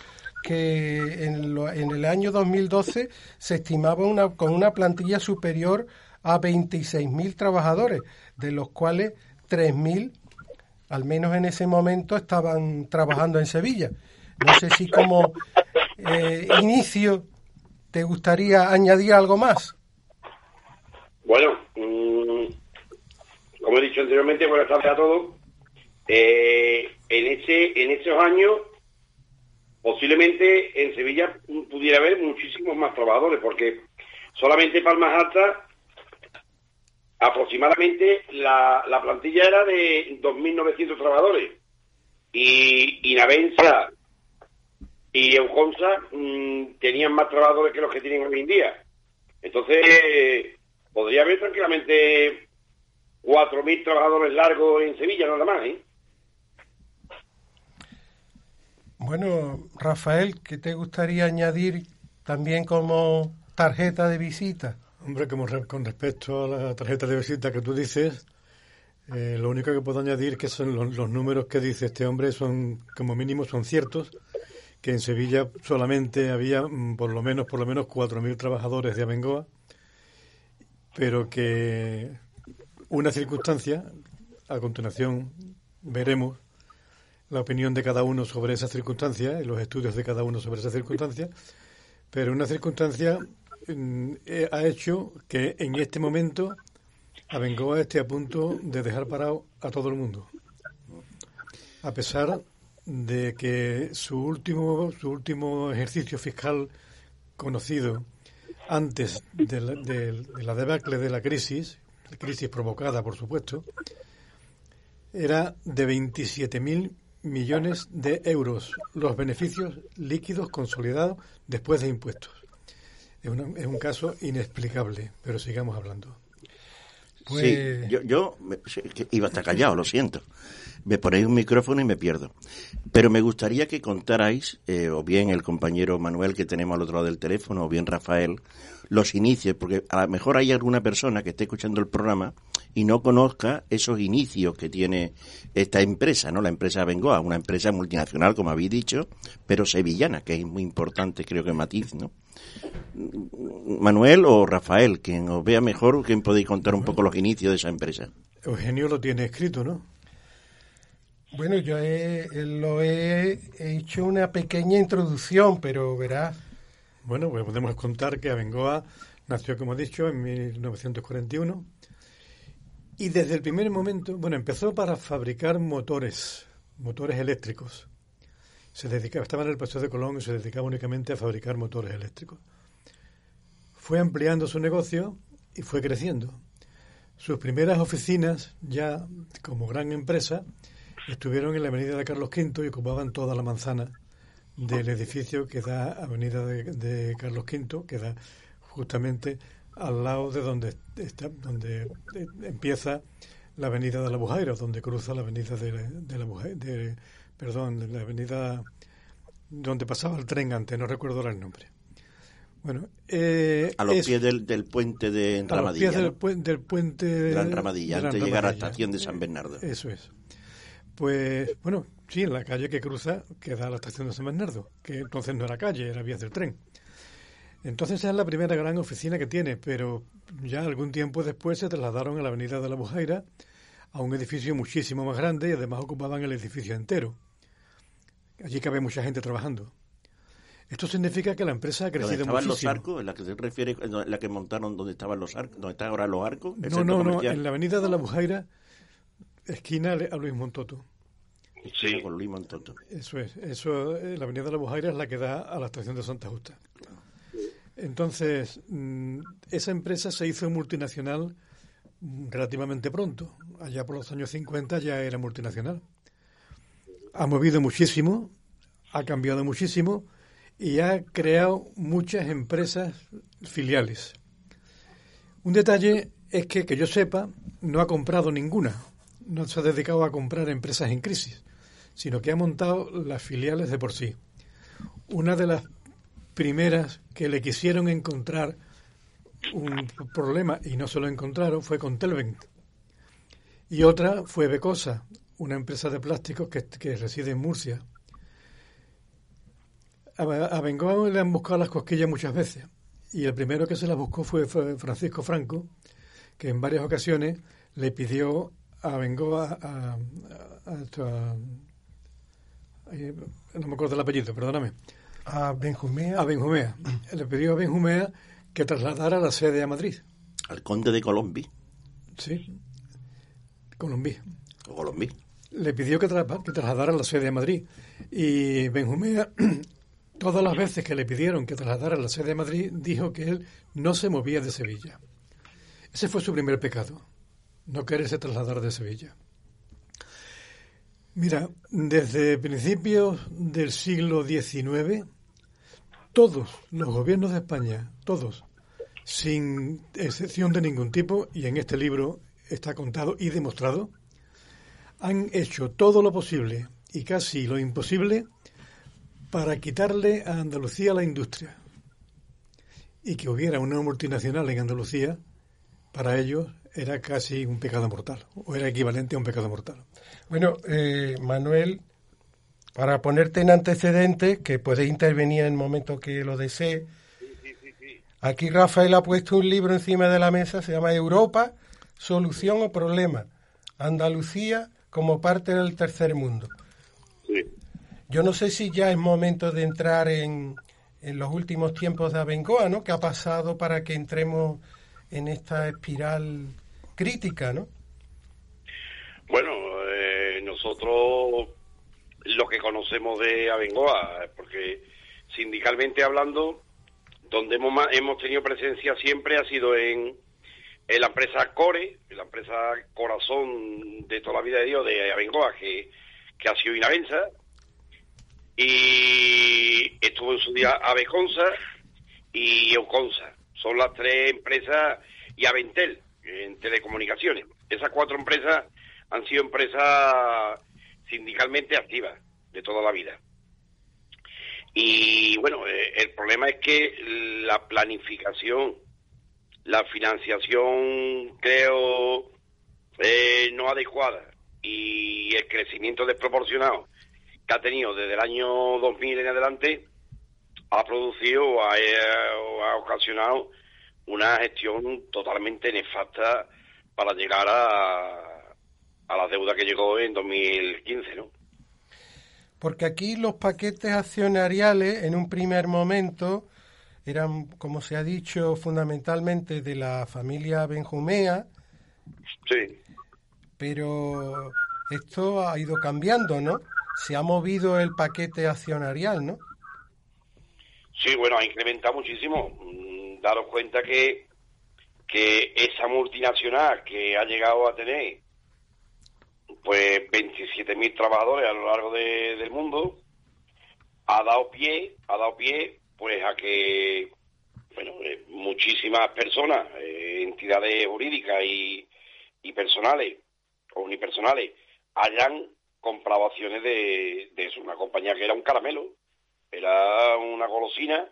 que en, lo- en el año 2012 se estimaba una, con una plantilla superior a 26.000 trabajadores, de los cuales 3.000, al menos en ese momento, estaban trabajando en Sevilla. No sé si como eh, inicio te gustaría añadir algo más. Bueno, mm, como he dicho anteriormente, buenas tardes a todos. Eh, en ese, en esos años, posiblemente en Sevilla pudiera haber muchísimos más trabajadores, porque solamente Palmas Altas, aproximadamente la, la plantilla era de 2.900 trabajadores. Y, y y Euconsa mm, tenían más trabajadores que los que tienen hoy en día. Entonces, podría haber tranquilamente 4.000 trabajadores largos en Sevilla, nada más, ¿eh? Bueno, Rafael, ¿qué te gustaría añadir también como tarjeta de visita? Hombre, como re- con respecto a la tarjeta de visita que tú dices, eh, lo único que puedo añadir que son los, los números que dice este hombre son, como mínimo, son ciertos, que en Sevilla solamente había mm, por lo menos, por lo menos 4.000 trabajadores de Abengoa, pero que una circunstancia, a continuación veremos la opinión de cada uno sobre esa circunstancia y los estudios de cada uno sobre esa circunstancia, pero una circunstancia mm, eh, ha hecho que en este momento Abengoa esté a punto de dejar parado a todo el mundo. A pesar de que su último, su último ejercicio fiscal conocido antes de la, de, de la debacle de la crisis, crisis provocada, por supuesto, era de 27.000 millones de euros los beneficios líquidos consolidados después de impuestos. Es, una- es un caso inexplicable, pero sigamos hablando. Pues Sí, yo, yo que iba a estar callado, lo siento. Me ponéis un micrófono y me pierdo. Pero me gustaría que contarais, eh, o bien el compañero Manuel que tenemos al otro lado del teléfono, o bien Rafael, los inicios, porque a lo mejor hay alguna persona que esté escuchando el programa y no conozca esos inicios que tiene esta empresa, ¿no? La empresa Bengoa, una empresa multinacional, como habéis dicho, pero sevillana, que es muy importante, creo que matiz, ¿no? Manuel o Rafael, quien os vea mejor, quien podéis contar un poco los inicios de esa empresa. Eugenio lo tiene escrito, ¿no? Bueno, yo he, lo he hecho una pequeña introducción, pero verás. Bueno, pues podemos contar que Abengoa nació, como he dicho, en 1941 y desde el primer momento, bueno, empezó para fabricar motores, motores eléctricos. Se dedicaba, estaba en el Paseo de Colón y se dedicaba únicamente a fabricar motores eléctricos. Fue ampliando su negocio y fue creciendo. Sus primeras oficinas, ya como gran empresa, estuvieron en la avenida de Carlos V y ocupaban toda la manzana del edificio que da Avenida de, de Carlos V, que da justamente al lado de donde está, donde eh, empieza la Avenida de la Bujaira, donde cruza la Avenida de, de la Bujaira, de, perdón, de la Avenida donde pasaba el tren antes, no recuerdo ahora el nombre. Bueno, eh, A los es- pies del, del puente de a los pies del, del puente Gran Ramadilla, Gran antes de llegar a la estación de San Bernardo. Eso es. Pues, bueno, sí, en la calle que cruza, que da a la estación de San Bernardo, que entonces no era calle, era vías del tren. Entonces esa es la primera gran oficina que tiene, pero ya algún tiempo después se trasladaron a la avenida de la Bujaira, a un edificio muchísimo más grande y además ocupaban el edificio entero. Allí cabe mucha gente trabajando. Esto significa que la empresa ha ¿Dónde crecido estaban los arcos? ¿En la que se refiere, en la que montaron donde estaban los arcos? ¿Dónde están ahora los arcos? ¿El No, no, no, en la avenida de la Bujaira, esquina a Luis Montoto. Sí. Con Luis Montoto. Eso es, eso, eh, la avenida de la Bujaira es la que da a la estación de Santa Justa. Entonces, mm, esa empresa se hizo multinacional mm, relativamente pronto. Allá por los años 50 ya era multinacional. Ha movido muchísimo, ha cambiado muchísimo y ha creado muchas empresas filiales. Un detalle es que, que yo sepa, no ha comprado ninguna. No se ha dedicado a comprar empresas en crisis, sino que ha montado las filiales de por sí. Una de las primeras que le quisieron encontrar un problema y no se lo encontraron fue con Telvent. Y otra fue Becosa, una empresa de plásticos que, reside en Murcia. A, a Bengoa le han buscado las cosquillas muchas veces. Y el primero que se las buscó fue Francisco Franco, que en varias ocasiones le pidió a Bengoa, a, a- a- a- ay, no me acuerdo el apellido, perdóname. A Benjumea. A Benjumea. Le pidió a Benjumea que trasladara la sede a Madrid. Al conde de Colombi. Sí. Colombia. O Colombi. Le pidió que, tra- que trasladara la sede a Madrid. Y Benjumea, (clears throat) todas las veces que le pidieron que trasladara la sede a Madrid, dijo que él no se movía de Sevilla. Ese fue su primer pecado, no quererse trasladar de Sevilla. Mira, desde principios del siglo XIX, todos los gobiernos de España, todos, sin excepción de ningún tipo, y en este libro está contado y demostrado, han hecho todo lo posible y casi lo imposible para quitarle a Andalucía la industria. Y que hubiera una multinacional en Andalucía, para ellos era casi un pecado mortal, o era equivalente a un pecado mortal. Bueno, eh, Manuel, para ponerte en antecedentes, que puedes intervenir en el momento que lo desee, aquí Rafael ha puesto un libro encima de la mesa, se llama Europa, solución o problema. Andalucía como parte del tercer mundo. Yo no sé si ya es momento de entrar en, en los últimos tiempos de Abengoa, ¿no? ¿Qué ha pasado para que entremos en esta espiral crítica, ¿no? Bueno, eh, nosotros lo que conocemos de Abengoa, porque sindicalmente hablando, donde hemos, hemos tenido presencia siempre ha sido en, la empresa Core, la empresa corazón de toda la vida de Dios de Abengoa, que, ha sido Inavensa, y estuvo en su día Aveconsa y Euconsa. Son las tres empresas y Aventel en telecomunicaciones. Esas cuatro empresas han sido empresas sindicalmente activas de toda la vida. Y bueno, eh, el problema es que la planificación, la financiación, creo, eh, no adecuada y el crecimiento desproporcionado que ha tenido desde el año 2000 en adelante ha producido o ha, eh, o ha ocasionado una gestión totalmente nefasta para llegar a, a la deuda que llegó en 2015, ¿no? Porque aquí los paquetes accionariales en un primer momento eran, como se ha dicho, fundamentalmente de la familia Benjumea, Sí. pero esto ha ido cambiando, ¿no? Se ha movido el paquete accionarial, ¿no? Sí, bueno, ha incrementado muchísimo. Mm, Daros cuenta que, que esa multinacional que ha llegado a tener pues 27.000 trabajadores a lo largo de- del mundo ha dado pie, ha dado pie pues a que bueno, eh, muchísimas personas, eh, entidades jurídicas y, y personales o unipersonales hayan comprado acciones de, de eso, una compañía que era un caramelo, era una golosina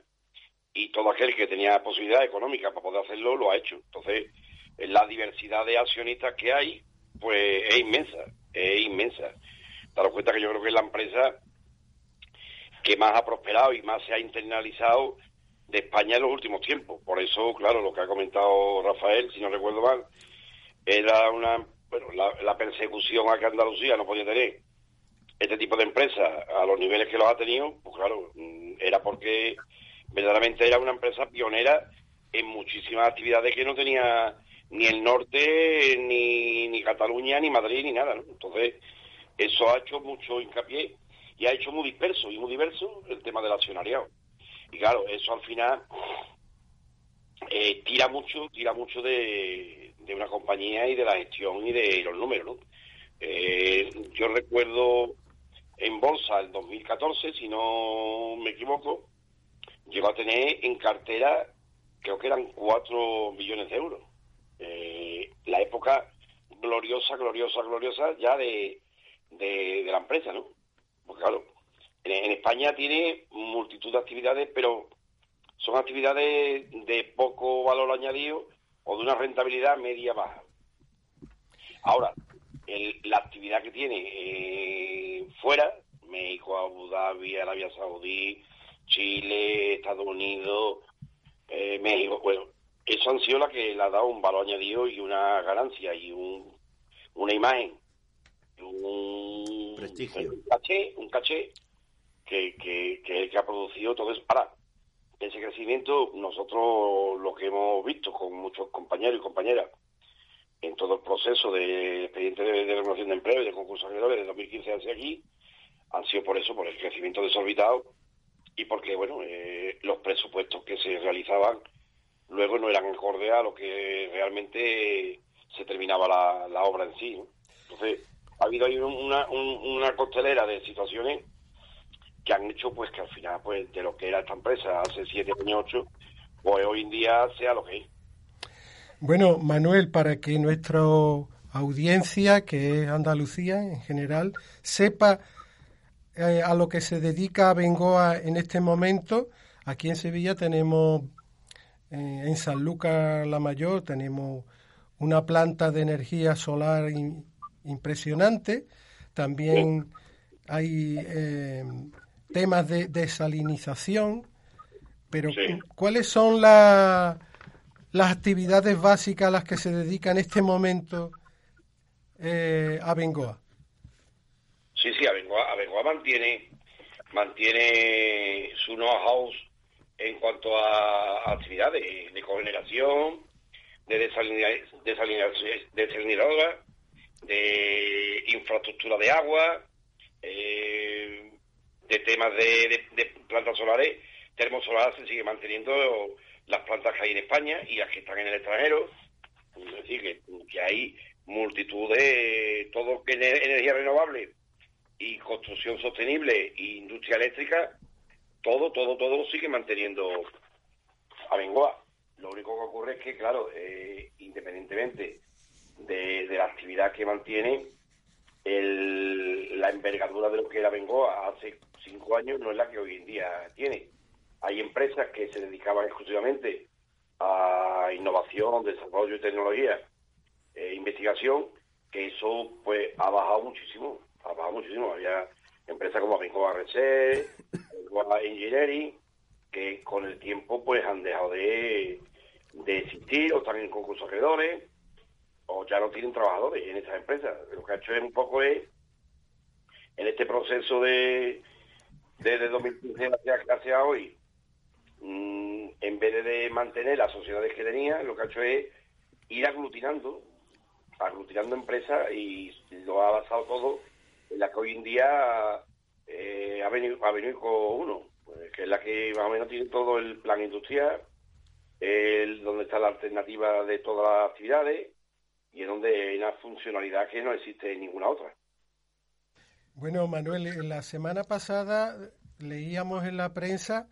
y todo aquel que tenía posibilidad económica para poder hacerlo lo ha hecho. Entonces, eh, la diversidad de accionistas que hay, pues es inmensa, es inmensa. Daros cuenta que yo creo que es la empresa que más ha prosperado y más se ha internalizado de España en los últimos tiempos. Por eso, claro, lo que ha comentado Rafael, si no recuerdo mal, era una, bueno, la, la persecución a que Andalucía no podía tener este tipo de empresas a los niveles que los ha tenido, pues claro, mm, era porque verdaderamente era una empresa pionera en muchísimas actividades que no tenía ni el norte, ni, Cataluña, ni Madrid, ni nada. Entonces, eso ha hecho mucho hincapié y ha hecho muy disperso y muy diverso el tema del accionariado. Y claro, eso al final eh, tira mucho, tira mucho de, de una compañía y de la gestión y de los números, ¿no? Eh, yo recuerdo en bolsa el 2014, si no me equivoco, llegó a tener en cartera, creo que eran 4 millones de euros. Eh, la época gloriosa, gloriosa, gloriosa ya de, de, la empresa, ¿no? Porque claro, en, España tiene multitud de actividades, pero son actividades de poco valor añadido o de una rentabilidad media-baja. Ahora, el- la actividad que tiene eh, fuera, México, Abu Dhabi, Arabia Saudí, Chile, Estados Unidos, eh, México, bueno, eso han sido las que le ha dado un valor añadido y una ganancia y un, una imagen, un Prestigio. un caché, un caché que, que, que es el que ha producido todo eso. Ahora, ese crecimiento, nosotros lo que hemos visto con muchos compañeros y compañeras en todo el proceso de expediente de, de regulación de empleo y de concursos acreedores de 2015 hacia aquí, han sido por eso, por el crecimiento desorbitado y porque, bueno, eh, los presupuestos que se realizaban luego no eran acorde a lo que realmente se terminaba la, la obra en sí. Entonces, ha habido ahí una, un- costelera de situaciones que han hecho pues que al final pues de lo que era esta empresa hace siete años, ocho, pues hoy en día sea lo que es. Bueno, Manuel, para que nuestra audiencia, que es Andalucía en general, sepa eh, a lo que se dedica Bengoa en este momento, aquí en Sevilla tenemos, eh, en San Lucas la Mayor, tenemos una planta de energía solar in- impresionante. También hay eh, temas de desalinización. Pero, ¿cuáles son la- las actividades básicas a las que se dedica en este momento eh, a Bengoa? Sí, sí, Abengoa, Abengoa mantiene, mantiene su know-how en cuanto a actividades de cogeneración, de desalina- desalina- desalinadora, de infraestructura de agua, eh, de temas de, de- de plantas solares, termosolar se sigue manteniendo las plantas que hay en España y las que están en el extranjero. Es decir, que, hay multitud de todo que energía renovable y construcción sostenible e industria eléctrica, todo, todo, todo sigue manteniendo a Bengoa. Lo único que ocurre es que, claro, eh, independientemente de, de la actividad que mantiene, el, la envergadura de lo que era Bengoa hace cinco años no es la que hoy en día tiene. Hay empresas que se dedicaban exclusivamente a innovación, desarrollo y tecnología, e investigación, que eso pues ha bajado muchísimo, ha bajado muchísimo. Había empresas como Research, Bengoa Engineering, que con el tiempo pues han dejado de, de existir o están en concursos acreedores o ya no tienen trabajadores en esas empresas. Lo que ha hecho es un poco es, en este proceso de desde 2015 hacia, hacia hoy, mm, en vez de mantener las sociedades que tenía, lo que ha hecho es ir aglutinando, aglutinando empresas y lo ha basado todo en la que hoy en día eh, ha venido ha venido con uno, pues, que es la que más o menos tiene todo el plan industrial, el, donde está la alternativa de todas las actividades, y es donde hay una funcionalidad que no existe en ninguna otra. Bueno, Manuel, la semana pasada leíamos en la prensa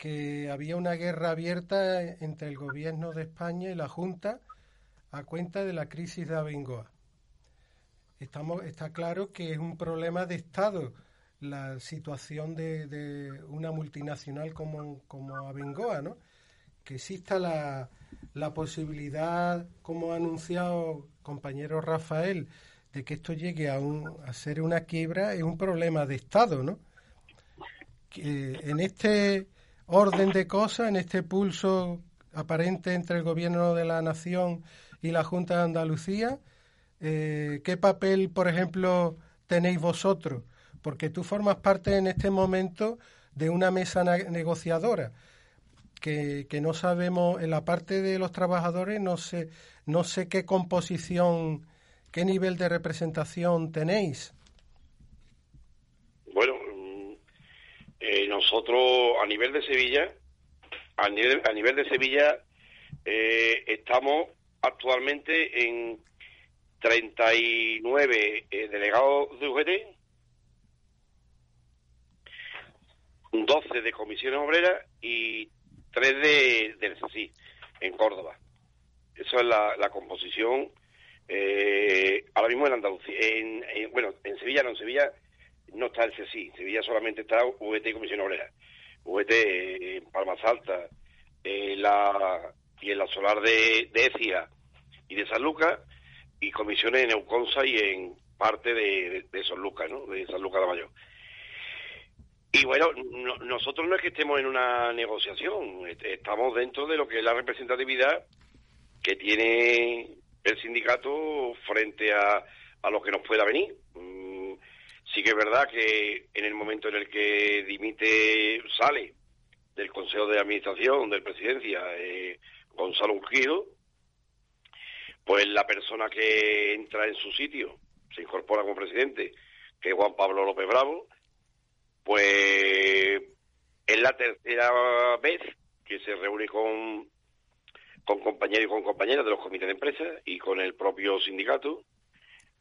que había una guerra abierta entre el gobierno de España y la Junta a cuenta de la crisis de Abengoa. Estamos, está claro que es un problema de Estado la situación de, una multinacional como, como Abengoa, ¿no? Que exista la, la posibilidad, como ha anunciado compañero Rafael, de que esto llegue a, un, a ser una quiebra es un problema de Estado, ¿no? Que en este orden de cosas, en este pulso aparente entre el gobierno de la nación y la Junta de Andalucía, eh, ¿qué papel, por ejemplo, tenéis vosotros? Porque tú formas parte en este momento de una mesa negociadora que, que, no sabemos, en la parte de los trabajadores, no sé, no sé qué composición, qué nivel de representación tenéis. Bueno, eh, nosotros a nivel de Sevilla, a nivel, a nivel de Sevilla, eh, estamos actualmente en 39 eh, delegados de UGT, 12 de comisiones obreras y tres de, del CSI en Córdoba. Esa es la, la composición eh, ahora mismo en Andalucía. En, en, bueno, en Sevilla no, en Sevilla no está el CSI, Sevilla solamente está VT y Comisión Obrera. VT eh, en Palmas Alta eh, la, y en la solar de, Ecija y de San Lucas y comisiones en Euconsa y en parte de, San Lucas, ¿no? De San Lucas de Mayor. Y bueno, no, nosotros no es que estemos en una negociación, estamos dentro de lo que es la representatividad que tiene el sindicato frente a, a lo que nos pueda venir. Sí que es verdad que en el momento en el que dimite, sale del Consejo de Administración, de Presidencia, eh, Gonzalo Urquido, pues la persona que entra en su sitio, se incorpora como presidente, que es Juan Pablo López Bravo, pues es la tercera vez que se reúne con, con compañeros y con compañeras de los comités de empresa y con el propio sindicato,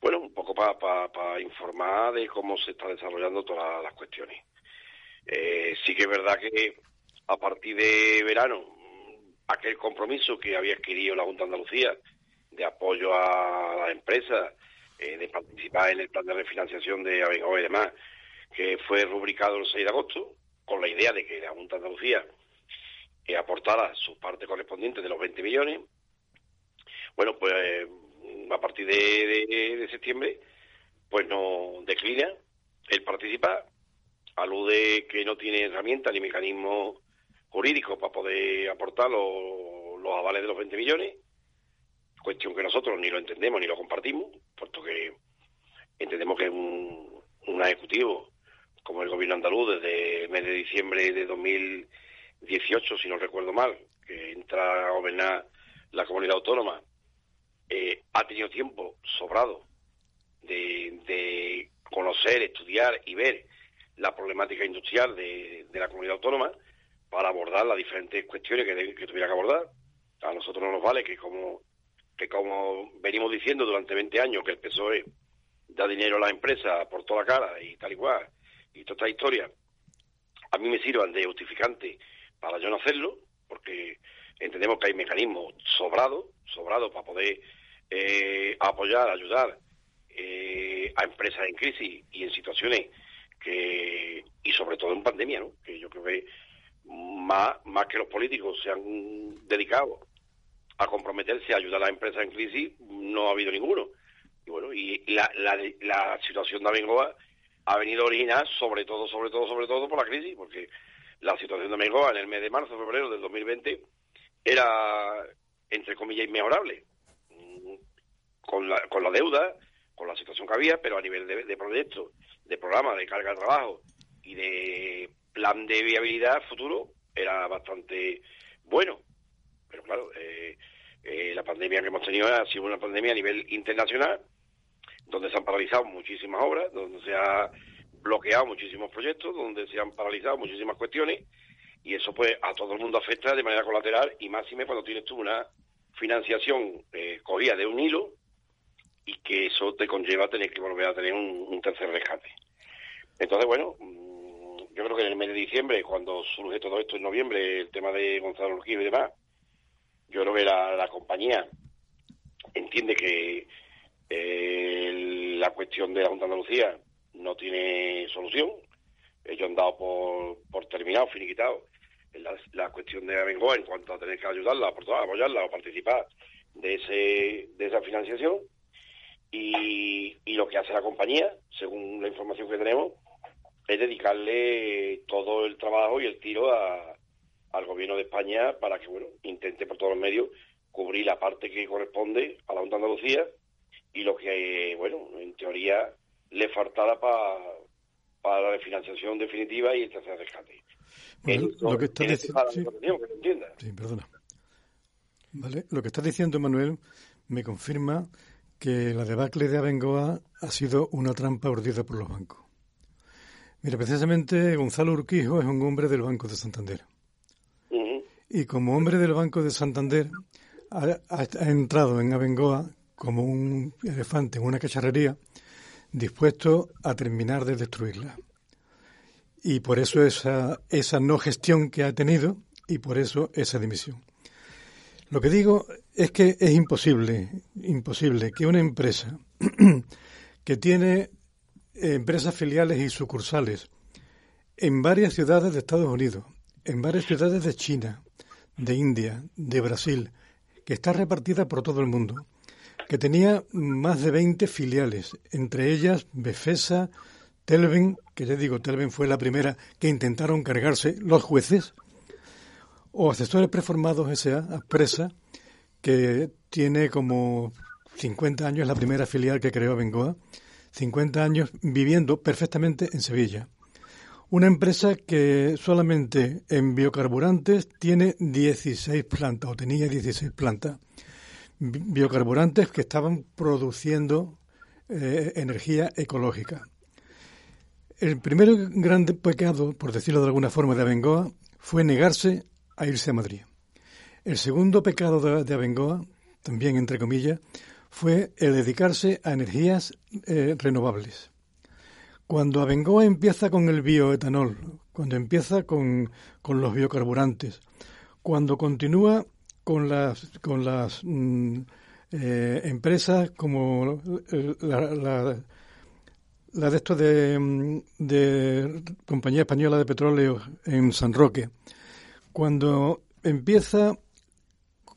bueno, un poco para pa, informar de cómo se está desarrollando todas las cuestiones. Eh, sí que es verdad que a partir de verano, aquel compromiso que había adquirido la Junta Andalucía de apoyo a las empresas, eh, de participar en el plan de refinanciación de Abengoa y demás, que fue rubricado el 6 de agosto, con la idea de que la Junta de Andalucía eh, aportara su parte correspondiente de los 20 millones. Bueno, pues a partir de, septiembre, pues no declina. El participar, alude que no tiene herramientas ni mecanismos jurídicos para poder aportar los, los avales de los 20 millones, cuestión que nosotros ni lo entendemos ni lo compartimos, puesto que entendemos que un, un ejecutivo como el gobierno andaluz desde el mes de diciembre de 2018, si no recuerdo mal, que entra a gobernar la comunidad autónoma, eh, ha tenido tiempo sobrado de, conocer, estudiar y ver la problemática industrial de, la comunidad autónoma, para abordar las diferentes cuestiones que, que tuviera que abordar. A nosotros no nos vale que como que como venimos diciendo durante 20 años que el PSOE da dinero a las empresas por toda la cara y tal y cual, y toda esta historia, a mí me sirvan de justificante para yo no hacerlo, porque entendemos que hay mecanismos sobrados, sobrados para poder eh, apoyar, ayudar eh, a empresas en crisis y en situaciones que, y sobre todo en pandemia, ¿no? que yo creo que más, más que los políticos se han dedicado a comprometerse a ayudar a las empresas en crisis, no ha habido ninguno. Y bueno, y la, la, la situación de Abengoa ha venido a originar sobre todo, sobre todo, sobre todo por la crisis, porque la situación de Abengoa en el mes de marzo, febrero del 2020 era, entre comillas, inmejorable. Con la, con la deuda, con la situación que había, pero a nivel de, de proyectos, de programa, de carga de trabajo y de plan de viabilidad futuro, era bastante bueno. Pero claro, eh, eh, la pandemia que hemos tenido ha sido una pandemia a nivel internacional, donde se han paralizado muchísimas obras, donde se ha bloqueado muchísimos proyectos, donde se han paralizado muchísimas cuestiones, y eso pues a todo el mundo afecta de manera colateral, y máxime cuando tienes tú una financiación eh, cogida de un hilo, y que eso te conlleva tener que volver a tener un, tercer rescate. Entonces, bueno, mm, yo creo que en el mes de diciembre, cuando surge todo esto en noviembre, el tema de Gonzalo Urquijo y demás, yo creo que la, la compañía entiende que eh, la cuestión de la Junta de Andalucía no tiene solución. Ellos han dado por, por terminado, finiquitado, la, la cuestión de Abengoa en cuanto a tener que ayudarla, apoyarla o participar de, ese, de esa financiación. Y, y lo que hace la compañía, según la información que tenemos, es dedicarle todo el trabajo y el tiro a, al gobierno de España para que, bueno, intente por todos los medios cubrir la parte que corresponde a la Junta de Andalucía y lo que, bueno, en teoría le faltara para para la financiación definitiva y el tercer rescate. Bueno, En- lo que está en diciendo... Sí, perdona. Vale, lo que está diciendo Manuel me confirma que la debacle de Abengoa ha sido una trampa urdida por los bancos. Mira, precisamente Gonzalo Urquijo es un hombre del Banco de Santander. Y como hombre del Banco de Santander ha, ha- ha entrado en Abengoa como un elefante en una cacharrería dispuesto a terminar de destruirla. Y por eso esa, esa no gestión que ha tenido y por eso esa dimisión. Lo que digo es que es imposible, imposible que una empresa (clears throat) que tiene eh, empresas filiales y sucursales en varias ciudades de Estados Unidos, en varias ciudades de China, de India, de Brasil, que está repartida por todo el mundo, que tenía más de 20 filiales, entre ellas Befesa, Telven, que ya digo, Telven fue la primera que intentaron cargarse los jueces, o Accesorios Preformados S.A., Expresa, que tiene como 50 años, la primera filial que creó Bengoa, 50 años viviendo perfectamente en Sevilla. Una empresa que solamente en biocarburantes tiene 16 plantas, o tenía 16 plantas. Bi- Biocarburantes que estaban produciendo eh, energía ecológica. El primer gran pecado, por decirlo de alguna forma, de Abengoa fue negarse a irse a Madrid. El segundo pecado de, de Abengoa, también entre comillas, fue el dedicarse a energías eh, renovables. Cuando Abengoa empieza con el bioetanol, cuando empieza con, con los biocarburantes, cuando continúa con las, con las mm, eh, empresas como eh, la, la- la de esto mm, de Compañía Española de Petróleo en San Roque, cuando empieza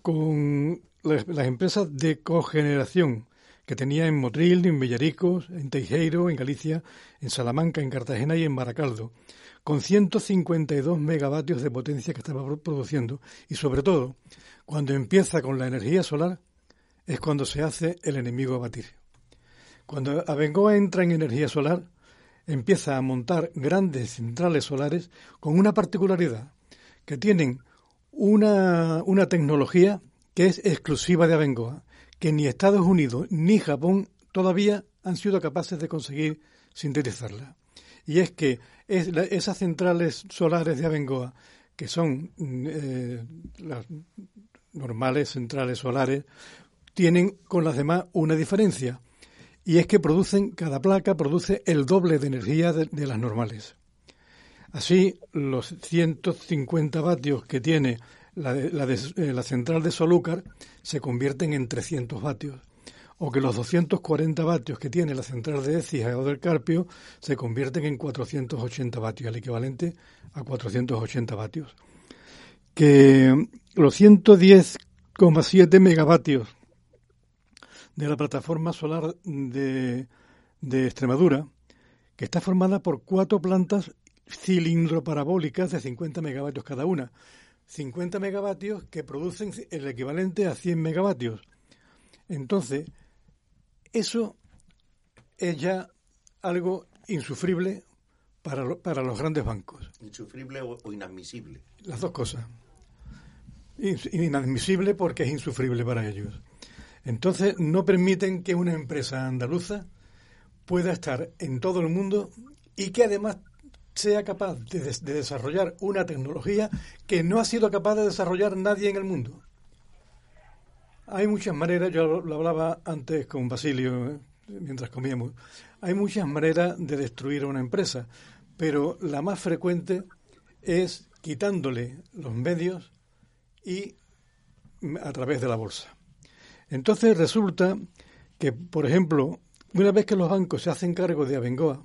con las, empresas de cogeneración que tenía en Motril, en Villaricos, en Teijeiro, en Galicia, en Salamanca, en Cartagena y en Baracaldo, con 152 megavatios de potencia que estaba pro- produciendo. Y sobre todo, cuando empieza con la energía solar, es cuando se hace el enemigo a batir. Cuando Abengoa entra en energía solar, empieza a montar grandes centrales solares con una particularidad, que tienen una, una tecnología que es exclusiva de Abengoa, que ni Estados Unidos ni Japón todavía han sido capaces de conseguir sintetizarla. Y es que es la- esas centrales solares de Abengoa, que son mm, eh, las normales centrales solares, tienen con las demás una diferencia. Y es que producen, cada placa produce el doble de energía de las normales. Así, los 150 vatios que tiene la, de- la eh, central de Solúcar se convierten en 300 vatios. O que los 240 vatios que tiene la central de Écija o del Carpio se convierten en 480 vatios, el equivalente a 480 vatios. Que los 110,7 megavatios de la plataforma solar de Extremadura, que está formada por cuatro plantas cilindroparabólicas de 50 megavatios cada una. 50 megavatios que producen el equivalente a 100 megavatios. Entonces, eso es ya algo insufrible para, lo- para los grandes bancos. Insufrible o, o inadmisible. Las dos cosas. Inadmisible porque es insufrible para ellos. Entonces, no permiten que una empresa andaluza pueda estar en todo el mundo y que además sea capaz de, de desarrollar una tecnología que no ha sido capaz de desarrollar nadie en el mundo. Hay muchas maneras, yo lo, hablaba antes con Basilio eh, mientras comíamos, hay muchas maneras de destruir una empresa, pero la más frecuente es quitándole los medios y mm, a través de la bolsa. Entonces resulta que, por ejemplo, una vez que los bancos se hacen cargo de Abengoa,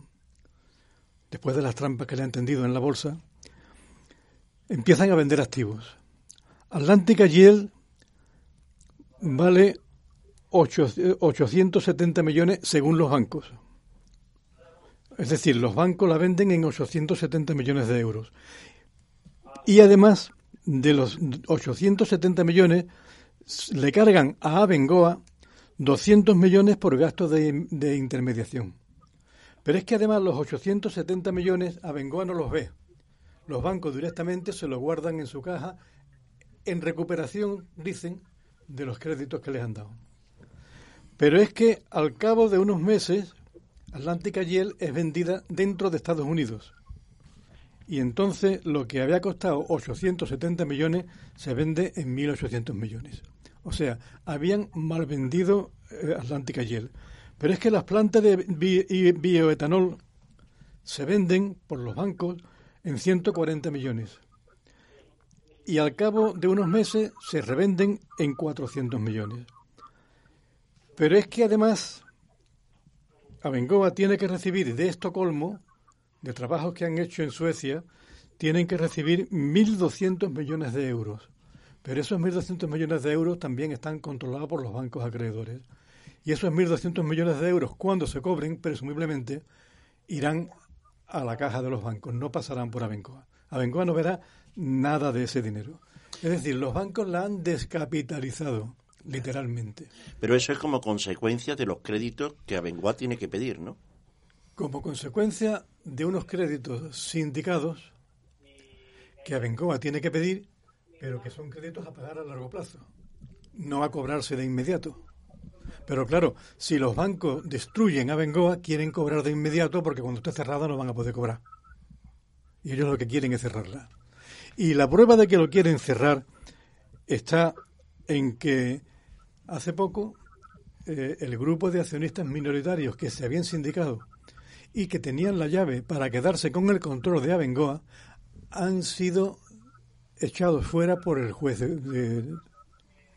después de las trampas que le han tendido en la bolsa, empiezan a vender activos. Atlántica Yield vale ocho- 870 millones según los bancos. Es decir, los bancos la venden en 870 millones de euros. Y además de los 870 millones, le cargan a Abengoa 200 millones por gastos de, de intermediación. Pero es que además los 870 millones Abengoa no los ve. Los bancos directamente se los guardan en su caja en recuperación, dicen, de los créditos que les han dado. Pero es que al cabo de unos meses, Atlántica Yield es vendida dentro de Estados Unidos. Y entonces lo que había costado 870 millones se vende en 1.800 millones. O sea, habían mal vendido eh, Atlántica Yield. Pero es que las plantas de bioetanol se venden por los bancos en 140 millones. Y al cabo de unos meses se revenden en 400 millones. Pero es que además Abengoa tiene que recibir de Estocolmo, de trabajos que han hecho en Suecia, tienen que recibir 1.200 millones de euros. Pero esos 1.200 millones de euros también están controlados por los bancos acreedores. Y esos 1.200 millones de euros, cuando se cobren, presumiblemente, irán a la caja de los bancos, no pasarán por Abengoa. Abengoa no verá nada de ese dinero. Es decir, los bancos la han descapitalizado, literalmente. Pero eso es como consecuencia de los créditos que Abengoa tiene que pedir, ¿no? como consecuencia de unos créditos sindicados que Abengoa tiene que pedir, pero que son créditos a pagar a largo plazo, no a cobrarse de inmediato. Pero claro, si los bancos destruyen a Abengoa, quieren cobrar de inmediato porque cuando esté cerrada no van a poder cobrar. Y ellos lo que quieren es cerrarla. Y la prueba de que lo quieren cerrar está en que hace poco eh, el grupo de accionistas minoritarios que se habían sindicado y que tenían la llave para quedarse con el control de Abengoa han sido echados fuera por el juez de-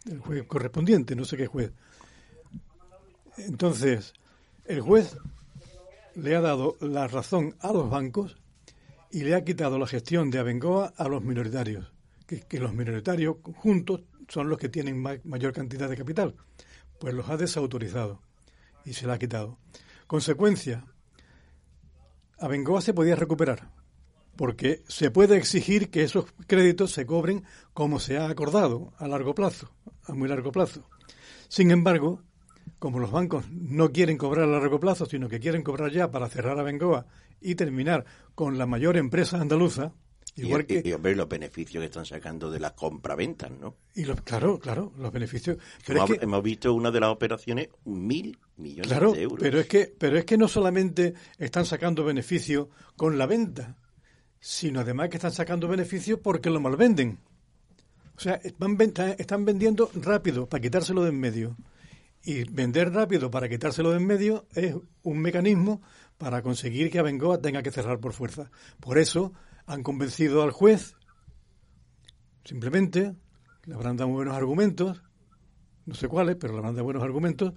el juez correspondiente, no sé qué juez. Entonces, el juez le ha dado la razón a los bancos y le ha quitado la gestión de Abengoa a los minoritarios, que, los minoritarios juntos son los que tienen ma- mayor cantidad de capital, pues los ha desautorizado y se la ha quitado. Consecuencia, Abengoa se podía recuperar, porque se puede exigir que esos créditos se cobren como se ha acordado, a largo plazo, a muy largo plazo. Sin embargo, como los bancos no quieren cobrar a largo plazo, sino que quieren cobrar ya para cerrar a Bengoa y terminar con la mayor empresa andaluza, igual y, que... y, hombre, los beneficios que están sacando de las compraventas, ¿no? Y los, claro, claro, los beneficios. Pero hemos, es que, hemos visto una de las operaciones, mil millones claro, de euros. pero es que, pero es que no solamente están sacando beneficio con la venta, sino además que están sacando beneficios porque lo malvenden. O sea, van, están vendiendo rápido para quitárselo de en medio. Y vender rápido para quitárselo de en medio es un mecanismo para conseguir que Abengoa tenga que cerrar por fuerza. Por eso han convencido al juez, simplemente, le habrán dado buenos argumentos, no sé cuáles, pero le habrán dado buenos argumentos,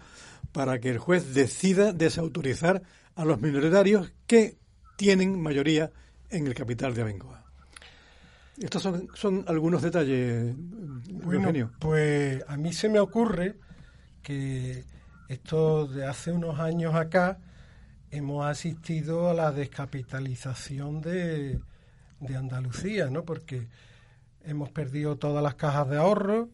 para que el juez decida desautorizar a los minoritarios que tienen mayoría en el capital de Abengoa. Estos son, son algunos detalles, Bueno, Eugenio. pues a mí se me ocurre que esto de hace unos años acá hemos asistido a la descapitalización de, de Andalucía, ¿no? Porque hemos perdido todas las cajas de ahorro,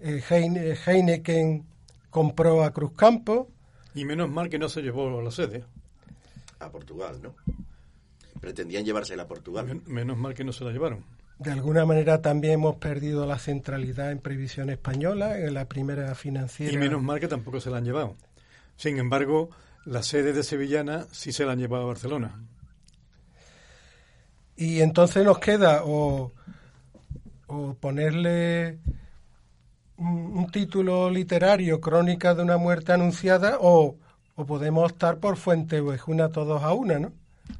eh, Heine- Heineken compró a Cruzcampo, Y menos mal que no se llevó la sede. A Portugal, ¿no? Pretendían llevársela a Portugal. Men- menos mal que no se la llevaron. De alguna manera también hemos perdido la centralidad en previsión española, en la primera financiera. Y menos mal que tampoco se la han llevado. Sin embargo, la sede de Sevillana sí se la han llevado a Barcelona. Y entonces nos queda o, o ponerle un, un título literario, Crónica de una muerte anunciada, o, o podemos optar por Fuente Ovejuna todos a una, ¿no?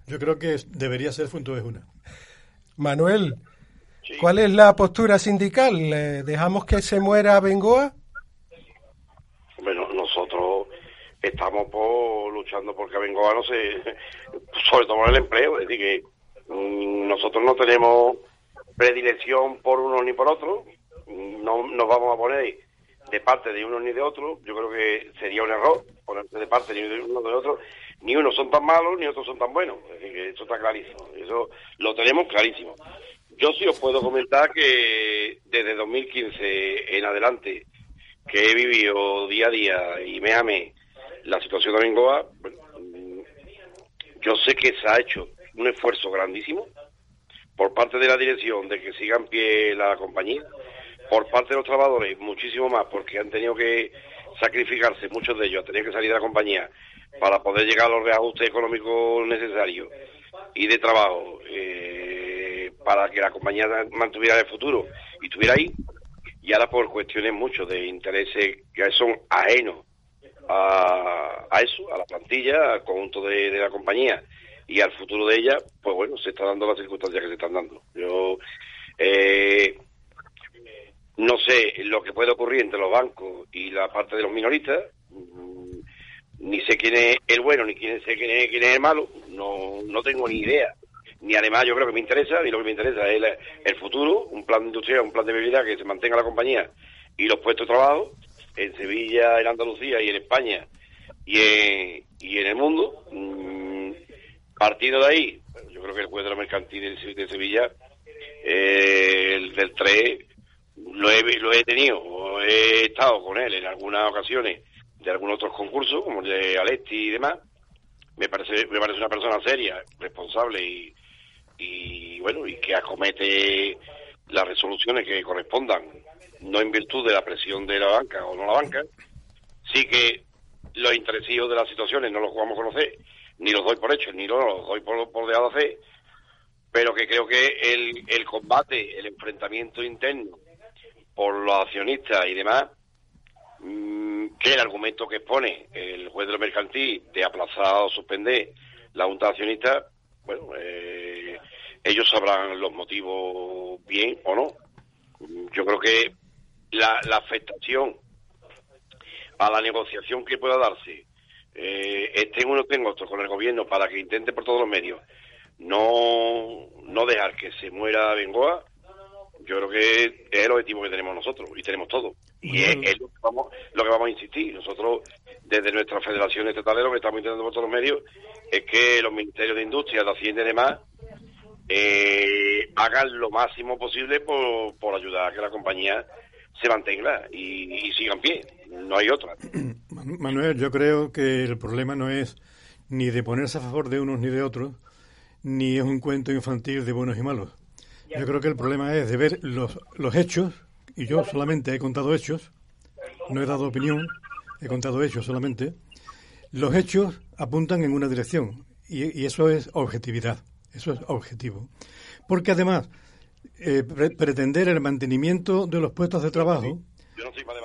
Yo creo que debería ser Fuente Ovejuna. Manuel, ¿cuál es la postura sindical? ¿Le ¿Dejamos que se muera Bengoa? Bueno, nosotros estamos por luchando porque Bengoa no se, (laughs) sobre todo por el empleo, es decir que mm, nosotros no tenemos predilección por uno ni por otro, no nos vamos a poner de parte de uno ni de otro, yo creo que sería un error ponerse de parte ni de uno ni de otro, ni unos son tan malos ni otros son tan buenos, es decir que eso está clarísimo, eso lo tenemos clarísimo. Yo sí os puedo comentar que desde 2015 en adelante que he vivido día a día y me ame la situación de Bengoa, bueno, mm, yo sé que se ha hecho un esfuerzo grandísimo por parte de la dirección de que siga en pie la compañía, por parte de los trabajadores muchísimo más, porque han tenido que sacrificarse, muchos de ellos han tenido que salir de la compañía para poder llegar a los reajustes económicos necesarios y de trabajo eh, para que la compañía mantuviera el futuro y estuviera ahí y ahora por cuestiones mucho de intereses que son ajenos a, a eso, a la plantilla, al conjunto de, la compañía y al futuro de ella, pues bueno, se está dando las circunstancias que se están dando. Yo eh, no sé lo que puede ocurrir entre los bancos y la parte de los minoristas, mm, ni sé quién es el bueno, ni quién sé quién es, quién es el malo, no, no tengo ni idea. Ni además yo creo que me interesa, y lo que me interesa es el, futuro, un plan industrial, un plan de viabilidad que se mantenga la compañía y los puestos de trabajo en Sevilla, en Andalucía y en España y en, y en el mundo. Mm, partiendo de ahí, yo creo que el juez de la mercantil de, Se- de Sevilla, eh, el del 3, lo he, lo he tenido, he estado con él en algunas ocasiones de algunos otros concursos, como el de Alesti y demás. Me parece, me parece una persona seria, responsable y, y bueno, y que acomete las resoluciones que correspondan, no en virtud de la presión de la banca o no la banca, sí que los intereses de las situaciones no los vamos a conocer, ni los doy por hechos, ni los, los doy por, por dejado de hacer, pero que creo que el, el combate, el enfrentamiento interno por los accionistas y demás, mm, que el argumento que expone el juez de lo mercantil de aplazar o suspender la junta de accionistas, bueno, eh, ellos sabrán los motivos bien o no. Yo creo que la, la afectación a la negociación que pueda darse, eh, estén uno estén otro con el gobierno para que intente por todos los medios no, no dejar que se muera Bengoa, yo creo que es el objetivo que tenemos nosotros y tenemos todo. Y es, es lo, que vamos, lo que vamos a insistir. Nosotros, desde nuestra federación estatal, lo que estamos intentando por todos los medios es que los ministerios de Industria, de Hacienda y demás eh, hagan lo máximo posible por, por ayudar a que la compañía se mantenga y, y siga en pie. No hay otra. (clears throat) Manu- Manuel, yo creo que el problema no es ni de ponerse a favor de unos ni de otros, ni es un cuento infantil de buenos y malos. Yo creo que el problema es de ver los, los hechos, y yo solamente he contado hechos, no he dado opinión, he contado hechos solamente. Los hechos apuntan en una dirección, y, y eso es objetividad. Eso es objetivo. Porque además, eh, pre- pretender el mantenimiento de los puestos de trabajo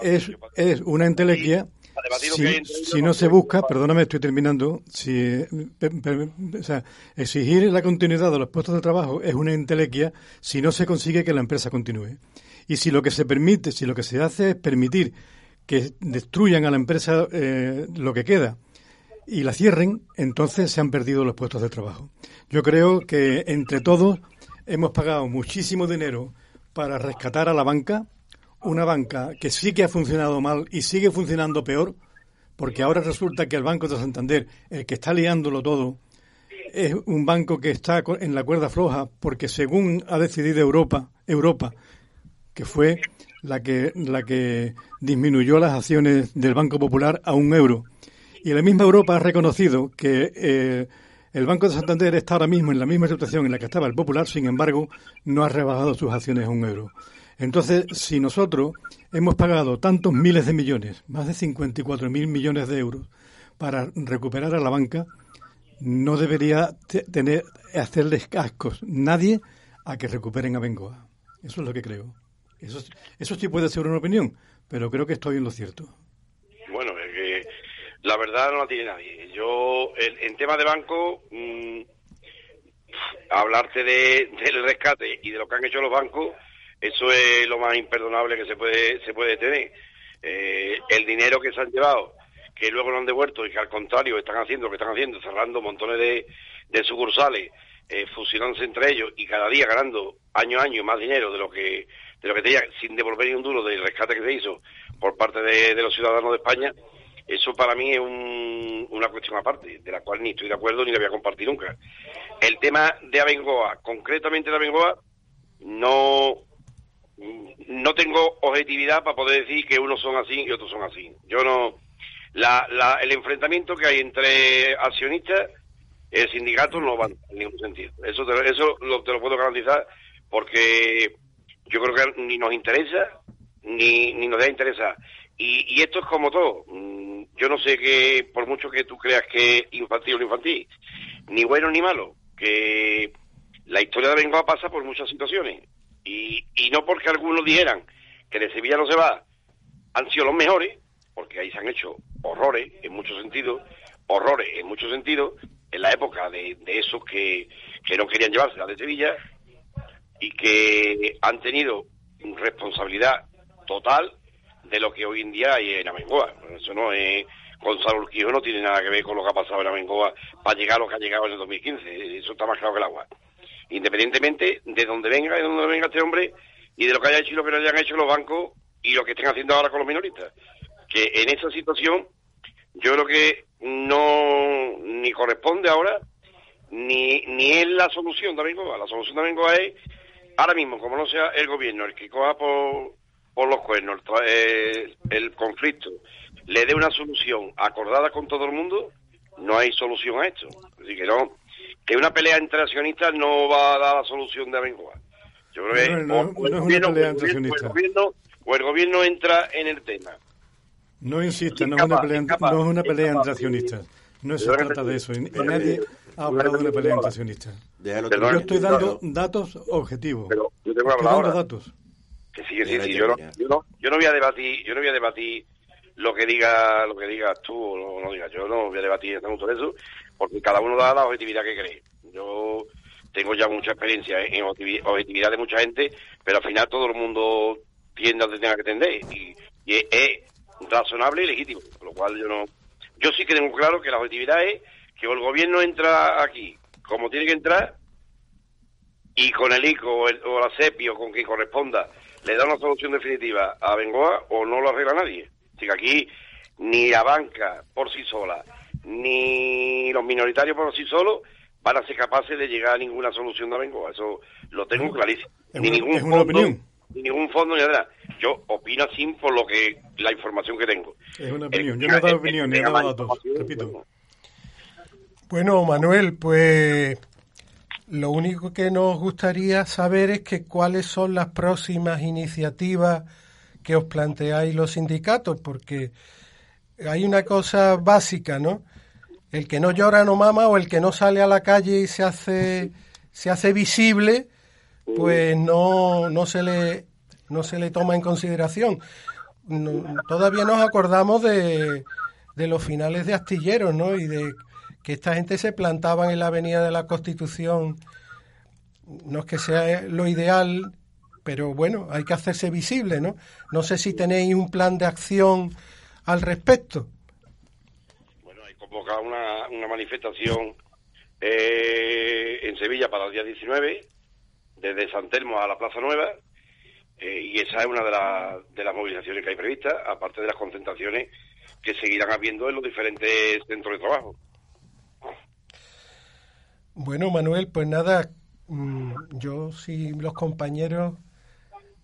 es, es una entelequia si, hay no se busca, perdóname, estoy terminando, si, pe- o sea, exigir la continuidad de los puestos de trabajo es una entelequia si no se consigue que la empresa continúe. Y si lo que se permite, si lo que se hace es permitir que destruyan a la empresa eh, lo que queda y la cierren, entonces se han perdido los puestos de trabajo. Yo creo que entre todos hemos pagado muchísimo dinero para rescatar a la banca, una banca que sí que ha funcionado mal y sigue funcionando peor, porque ahora resulta que el Banco de Santander, el que está liándolo todo, es un banco que está en la cuerda floja, porque según ha decidido Europa, Europa, que fue la que, la que disminuyó las acciones del Banco Popular a un euro. Y la misma Europa ha reconocido que eh, el Banco de Santander está ahora mismo en la misma situación en la que estaba el Popular, sin embargo, no ha rebajado sus acciones a un euro. Entonces, si nosotros hemos pagado tantos miles de millones, más de 54 mil millones de euros, para recuperar a la banca, no debería te- tener hacerles cascos nadie a que recuperen a Bengoa. Eso es lo que creo. Eso, eso sí puede ser una opinión, pero creo que estoy en lo cierto. La verdad no la tiene nadie. Yo, en, en tema de banco, mm, hablarte de, del rescate y de lo que han hecho los bancos, eso es lo más imperdonable que se puede, se puede tener. Eh, el dinero que se han llevado, que luego no han devuelto y que al contrario están haciendo lo que están haciendo, cerrando montones de, sucursales, eh, fusionándose entre ellos y cada día ganando año a año más dinero de lo que de lo que tenía sin devolver ni un duro del rescate que se hizo por parte de los ciudadanos de España, eso para mí es un- una cuestión aparte, de la cual ni estoy de acuerdo ni la voy a compartir nunca. El tema de Abengoa, concretamente de Abengoa, no, no tengo objetividad para poder decir que unos son así y otros son así. Yo no. La, la, el enfrentamiento que hay entre accionistas, el sindicato no va en ningún sentido. Eso te, eso lo, te lo puedo garantizar porque yo creo que ni nos interesa ni, ni nos debe interesar. Y, y esto es como todo. Mm, Yo no sé que, por mucho que tú creas que es infantil o no infantil, ni bueno ni malo, que la historia de Bengoa pasa por muchas situaciones. Y, y no porque algunos dijeran que de Sevilla no se va, han sido los mejores, porque ahí se han hecho horrores en muchos sentidos, horrores en muchos sentidos, en la época de, de esos que, que no querían llevarse de Sevilla y que han tenido responsabilidad total de lo que hoy en día hay en Amengoa. Eso no es. Gonzalo Urquijo no tiene nada que ver con lo que ha pasado en Amengoa para llegar a lo que ha llegado en el 2015. Eso está más claro que el agua. Independientemente de dónde venga, de dónde venga este hombre y de lo que haya hecho y lo que no hayan hecho los bancos y lo que estén haciendo ahora con los minoristas. Que en esa situación yo creo que no ni corresponde ahora ni, ni es la solución de Amengoa. La solución de Amengoa es ahora mismo, como no sea el gobierno el que coja por, por los cuernos el, eh, el conflicto, le dé una solución acordada con todo el mundo, no hay solución a esto. Así que no, que una pelea entre accionistas no va a dar la solución de Abengoa. Yo creo que No, no, o- no el gobierno- pelea o el entre gobierno- accionistas. o el gobierno- o el gobierno entra en el tema. No insista, no es una pelea, no es una pelea entre accionistas. No se trata de eso. Nadie ha hablado de una pelea entre accionistas. Yo estoy dando datos objetivos. Yo tengo que Estoy hablar dando ahora. datos. Sí, sí, sí, ya, yo no, yo no, yo no voy a debatir, yo no voy a debatir lo que diga, lo que digas tú o no, no digas. Yo no voy a debatir en de eso, porque cada uno da la objetividad que cree. Yo tengo ya mucha experiencia en objetivi- objetividad de mucha gente, pero al final todo el mundo tiende a donde tenga que tender y, y es, es razonable y legítimo, con lo cual yo no, yo sí que tengo claro que la objetividad es que el gobierno entra aquí como tiene que entrar y con el ICO o, el- o la CEPI o con quien corresponda le da una solución definitiva a Bengoa o no lo arregla nadie. Así que aquí ni la banca por sí sola, ni los minoritarios por sí solos van a ser capaces de llegar a ninguna solución de Bengoa. Eso lo tengo clarísimo. Es Ni una- ningún es una fondo, opinión. ni ningún fondo ni nada. Yo opino así por lo que la información que tengo. Es una El- opinión. Yo no he dado opinión, he dado datos. Repito. Bueno, Manuel, pues lo único que nos gustaría saber es que cuáles son las próximas iniciativas que os planteáis los sindicatos, porque hay una cosa básica, ¿no? El que no llora no mama o el que no sale a la calle y se hace se hace visible, pues no, no se le no se le toma en consideración. No- todavía nos acordamos de, de los finales de Astilleros, ¿no? Y de que esta gente se plantaban en la Avenida de la Constitución. No es que sea lo ideal, pero bueno, hay que hacerse visible, ¿no? No sé si tenéis un plan de acción al respecto. convocado una, una manifestación eh, en Sevilla para el día 19, desde San Telmo a la Plaza Nueva, eh, y esa es una de, las de las movilizaciones que hay previstas, aparte de las concentraciones que seguirán habiendo en los diferentes centros de trabajo. Bueno, Manuel, pues nada, mm, yo si los compañeros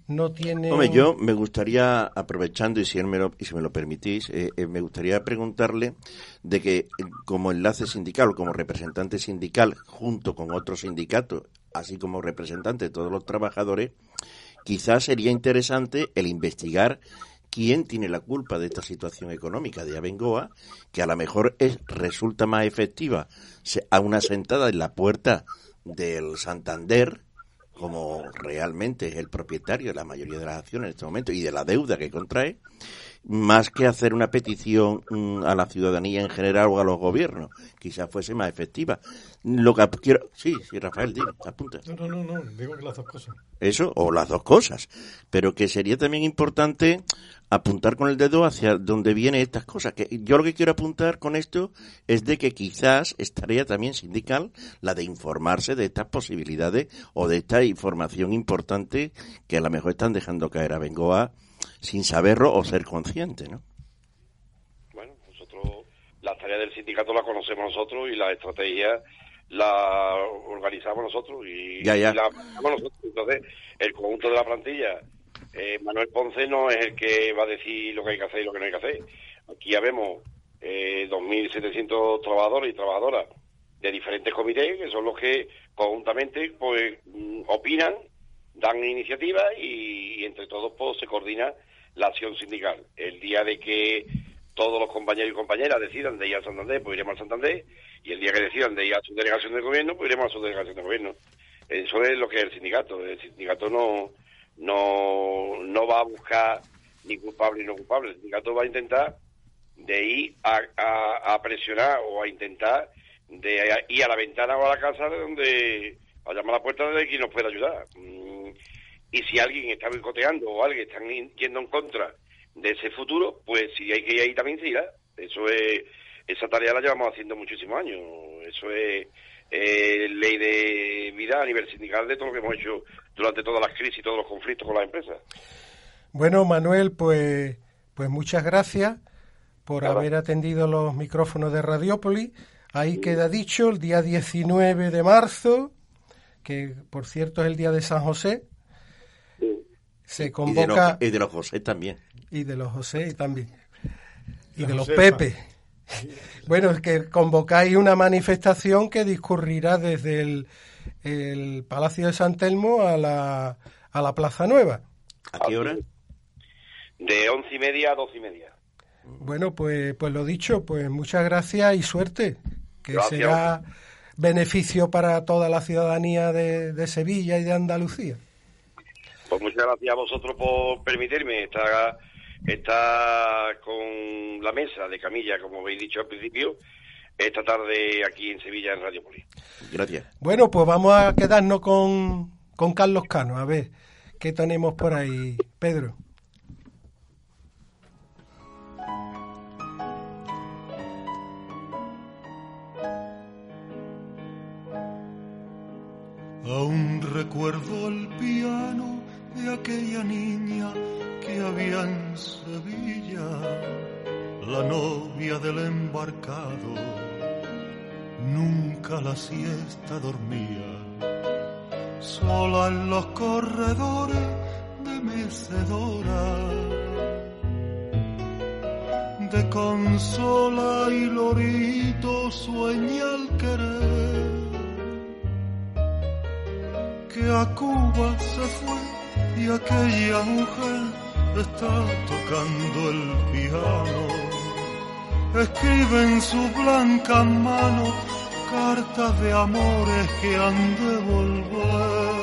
no tienen... Hombre, yo me gustaría, aprovechando y si, él me lo, y si me lo permitís, eh, eh, me gustaría preguntarle de que eh, como enlace sindical o como representante sindical junto con otros sindicatos, así como representante de todos los trabajadores, quizás sería interesante el investigar quién tiene la culpa de esta situación económica de Abengoa, que a lo mejor es, resulta más efectiva a una sentada en la puerta del Santander, como realmente es el propietario de la mayoría de las acciones en este momento y de la deuda que contrae, más que hacer una petición mm, a la ciudadanía en general o a los gobiernos. Quizás fuese más efectiva. Lo que quiero... Sí, sí, Rafael, dime, apunta. No, no, no, no, digo que las dos cosas. Eso, o las dos cosas. Pero que sería también importante apuntar con el dedo hacia donde vienen estas cosas. Que yo lo que quiero apuntar con esto es de que quizás es tarea también sindical la de informarse de estas posibilidades o de esta información importante que a lo mejor están dejando caer a Bengoa sin saberlo o ser consciente, ¿no? Bueno, nosotros las tareas del sindicato las conocemos nosotros y la estrategia la organizamos nosotros y, Ya, ya. y la aplicamos nosotros. Entonces, el conjunto de la plantilla, eh, Manuel Ponce no es el que va a decir lo que hay que hacer y lo que no hay que hacer. Aquí ya vemos eh, 2.700 trabajadores y trabajadoras de diferentes comités que son los que conjuntamente pues mm, opinan, dan iniciativas y, entre todos pues se coordina la acción sindical. El día de que todos los compañeros y compañeras decidan de ir al Santander, pues iremos al Santander, y el día que decidan de ir a su delegación de gobierno, pues iremos a su delegación de gobierno. Eso es lo que es el sindicato. El sindicato no, no, no va a buscar ni culpable ni no culpable. El sindicato va a intentar de ir a, a- a presionar o a intentar de ir a la ventana o a la casa de donde a llamar a la puerta de quien nos pueda ayudar. Mm, Y si alguien está boicoteando o alguien está yendo en contra de ese futuro, pues si hay que ir ahí también se irá. Eso es, esa tarea la llevamos haciendo muchísimos años. Eso es eh, ley de vida a nivel sindical de todo lo que hemos hecho durante todas las crisis y todos los conflictos con las empresas. Bueno, Manuel, pues, pues muchas gracias por haber atendido los micrófonos de Radiópolis. Ahí queda dicho el día 19 de marzo, que por cierto es el día de San José. Se Y de, convoca los, y de los José también. y de los José y también y La de los. Pepe. (laughs) Bueno, es que convocáis una manifestación que discurrirá desde el, el Palacio de San Telmo a la, a la Plaza Nueva. ¿A qué hora? De once y media a doce y media. Bueno, pues, pues lo dicho, pues muchas gracias y suerte, que Gracias. será beneficio para toda la ciudadanía de, de Sevilla y de Andalucía. Pues muchas gracias a vosotros por permitirme estar, estar con la mesa de camilla, como habéis dicho al principio, esta tarde aquí en Sevilla en Radio Poli. Gracias. Bueno, pues vamos a quedarnos con, con Carlos Cano, a ver qué tenemos por ahí, Pedro. Aún recuerdo el piano de aquella niña que había en Sevilla, la novia del embarcado. Nunca la siesta dormía, sola en los corredores de mecedora. De consola y lorito sueña el querer que a Cuba se fue y aquella mujer está tocando el piano. Escribe en su blanca mano cartas de amores que han de volver.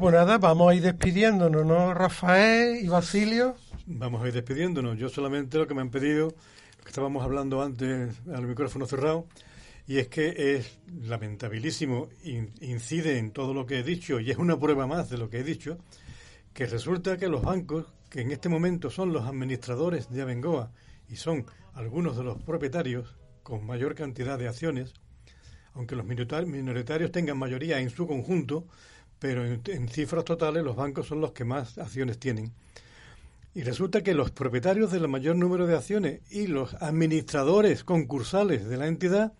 Pues nada, vamos a ir despidiéndonos, ¿no, Rafael y Basilio? Vamos a ir despidiéndonos. Yo solamente lo que me han pedido, que estábamos hablando antes al micrófono cerrado, y es que es lamentabilísimo, in- incide en todo lo que he dicho, y es una prueba más de lo que he dicho, que resulta que los bancos, que en este momento son los administradores de Abengoa y son algunos de los propietarios con mayor cantidad de acciones, aunque los minoritar- minoritarios tengan mayoría en su conjunto, pero en, en cifras totales los bancos son los que más acciones tienen. Y resulta que los propietarios del mayor número de acciones y los administradores concursales de la entidad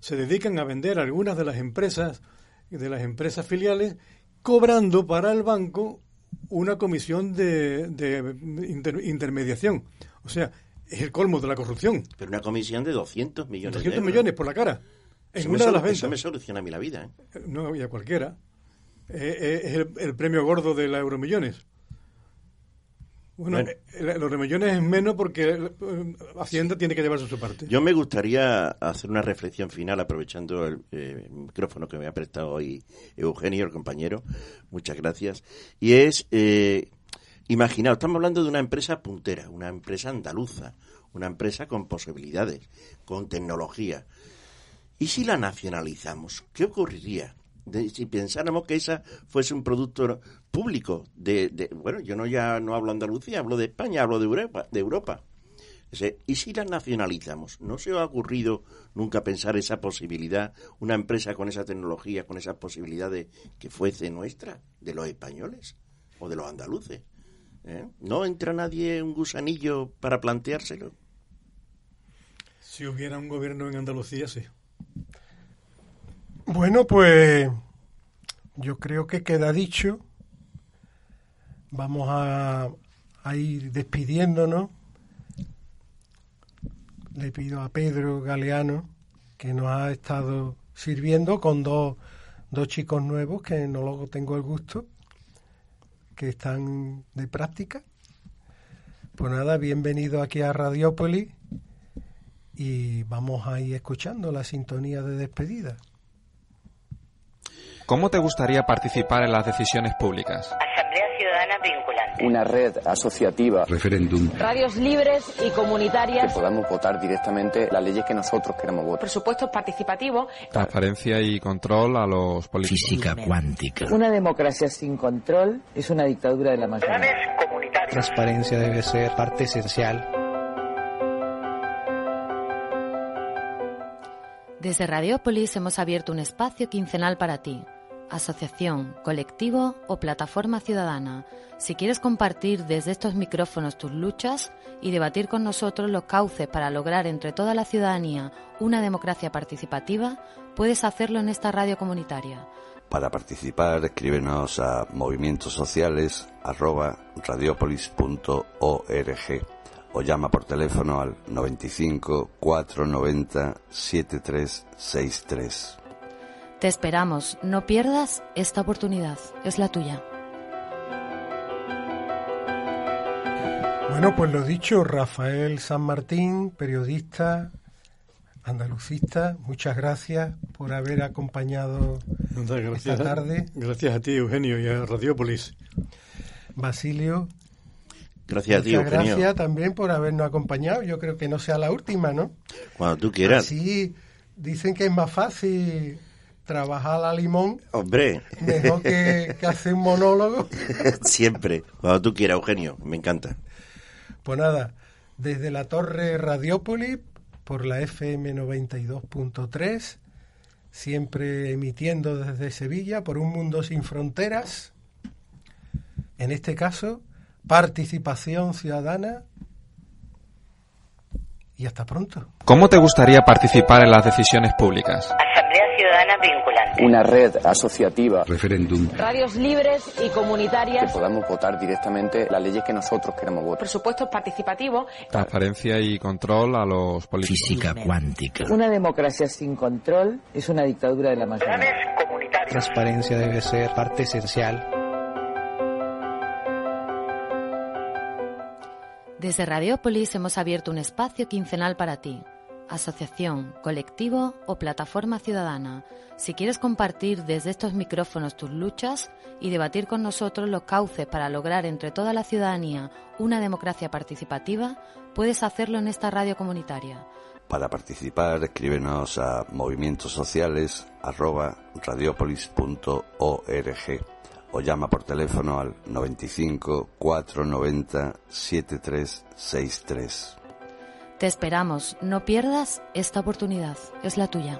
se dedican a vender algunas de las empresas de las empresas filiales cobrando para el banco una comisión de, de inter- intermediación. O sea, es el colmo de la corrupción. Pero una comisión de 200 millones 200 de euros. millones por la cara. En Eso una me de las Eso ventas. me soluciona a mí la vida. ¿eh? No, y a cualquiera. Eh, eh, es el, el premio gordo de la Euromillones. Bueno, Bueno. eh, el Euromillones es menos porque Hacienda tiene que llevarse su parte. Yo me gustaría hacer una reflexión final aprovechando el eh, micrófono que me ha prestado hoy Eugenio, el compañero. Muchas gracias. Y es, eh, imaginaos, estamos hablando de una empresa puntera, una empresa andaluza, una empresa con posibilidades, con tecnología. ¿Y si la nacionalizamos? ¿Qué ocurriría? De- si pensáramos que esa fuese un producto público de, bueno yo no ya no hablo Andalucía hablo de España hablo de Europa de Europa ¿Y si las nacionalizamos? ¿No se os ha ocurrido nunca pensar esa posibilidad, una empresa con esa tecnología, con esa posibilidad de que fuese nuestra, de los españoles o de los andaluces? ¿Eh? ¿No entra nadie un gusanillo para planteárselo? Si hubiera un gobierno en Andalucía, sí. Bueno, pues yo creo que queda dicho. Vamos a, ir despidiéndonos. Le pido a Pedro Galeano que nos ha estado sirviendo con dos, dos chicos nuevos que no lo tengo el gusto, que están de práctica. Pues nada, bienvenido aquí a Radiópolis y vamos a ir escuchando la sintonía de despedida. ¿Cómo te gustaría participar en las decisiones públicas? Asamblea Ciudadana vinculante. Una red asociativa. Referéndum. Radios libres y Que comunitarias. podamos votar directamente las leyes que nosotros queramos votar. Presupuestos participativos. Transparencia y control a los políticos. Física cuántica. Una democracia sin control es una dictadura de la mayoría. Transparencia debe ser parte esencial Desde Radiópolis hemos abierto un espacio quincenal para ti, asociación, colectivo o plataforma ciudadana. Si quieres compartir desde estos micrófonos tus luchas y debatir con nosotros los cauces para lograr entre toda la ciudadanía una democracia participativa, puedes hacerlo en esta radio comunitaria. Para participar, escríbenos a movimientosociales@radiopolis.org o llama por teléfono al 95 490 7363. Te esperamos, no pierdas esta oportunidad, es la tuya. Bueno, pues lo dicho, Rafael San Martín, periodista, andalucista, muchas gracias por haber acompañado Gracias, esta tarde. Gracias a ti, Eugenio, y a Radiopolis. Basilio. Gracias a ti, muchas Eugenio. Gracias también por habernos acompañado. Yo creo que no sea la última, ¿no? Cuando tú quieras. Sí, dicen que es más fácil trabajar a limón Hombre. mejor que, que hacer un monólogo. (laughs) Siempre. Cuando tú quieras, Eugenio. Me encanta. Pues nada, desde la torre Radiópolis, por la FM 92.3, siempre emitiendo desde Sevilla, por un mundo sin fronteras. En este caso, participación ciudadana. Y hasta pronto. ¿Cómo te gustaría participar en las decisiones públicas? Asamblea Ciudadana Vinculante. Una red asociativa. Referéndum. Radios libres y Que comunitarias. podamos votar directamente las leyes que nosotros queramos votar. Presupuestos participativos. Transparencia y control a los políticos. Física cuántica. Una democracia sin control es una dictadura de la mayoría. Transparencia debe ser parte esencial. Desde Radiópolis hemos abierto un espacio quincenal para ti. Asociación, colectivo o plataforma ciudadana. Si quieres compartir desde estos micrófonos tus luchas y debatir con nosotros los cauces para lograr entre toda la ciudadanía una democracia participativa, puedes hacerlo en esta radio comunitaria. Para participar, escríbenos a movimientosociales@radiopolis.org o llama por teléfono al 95 490 7363. Te esperamos, no pierdas esta oportunidad, es la tuya.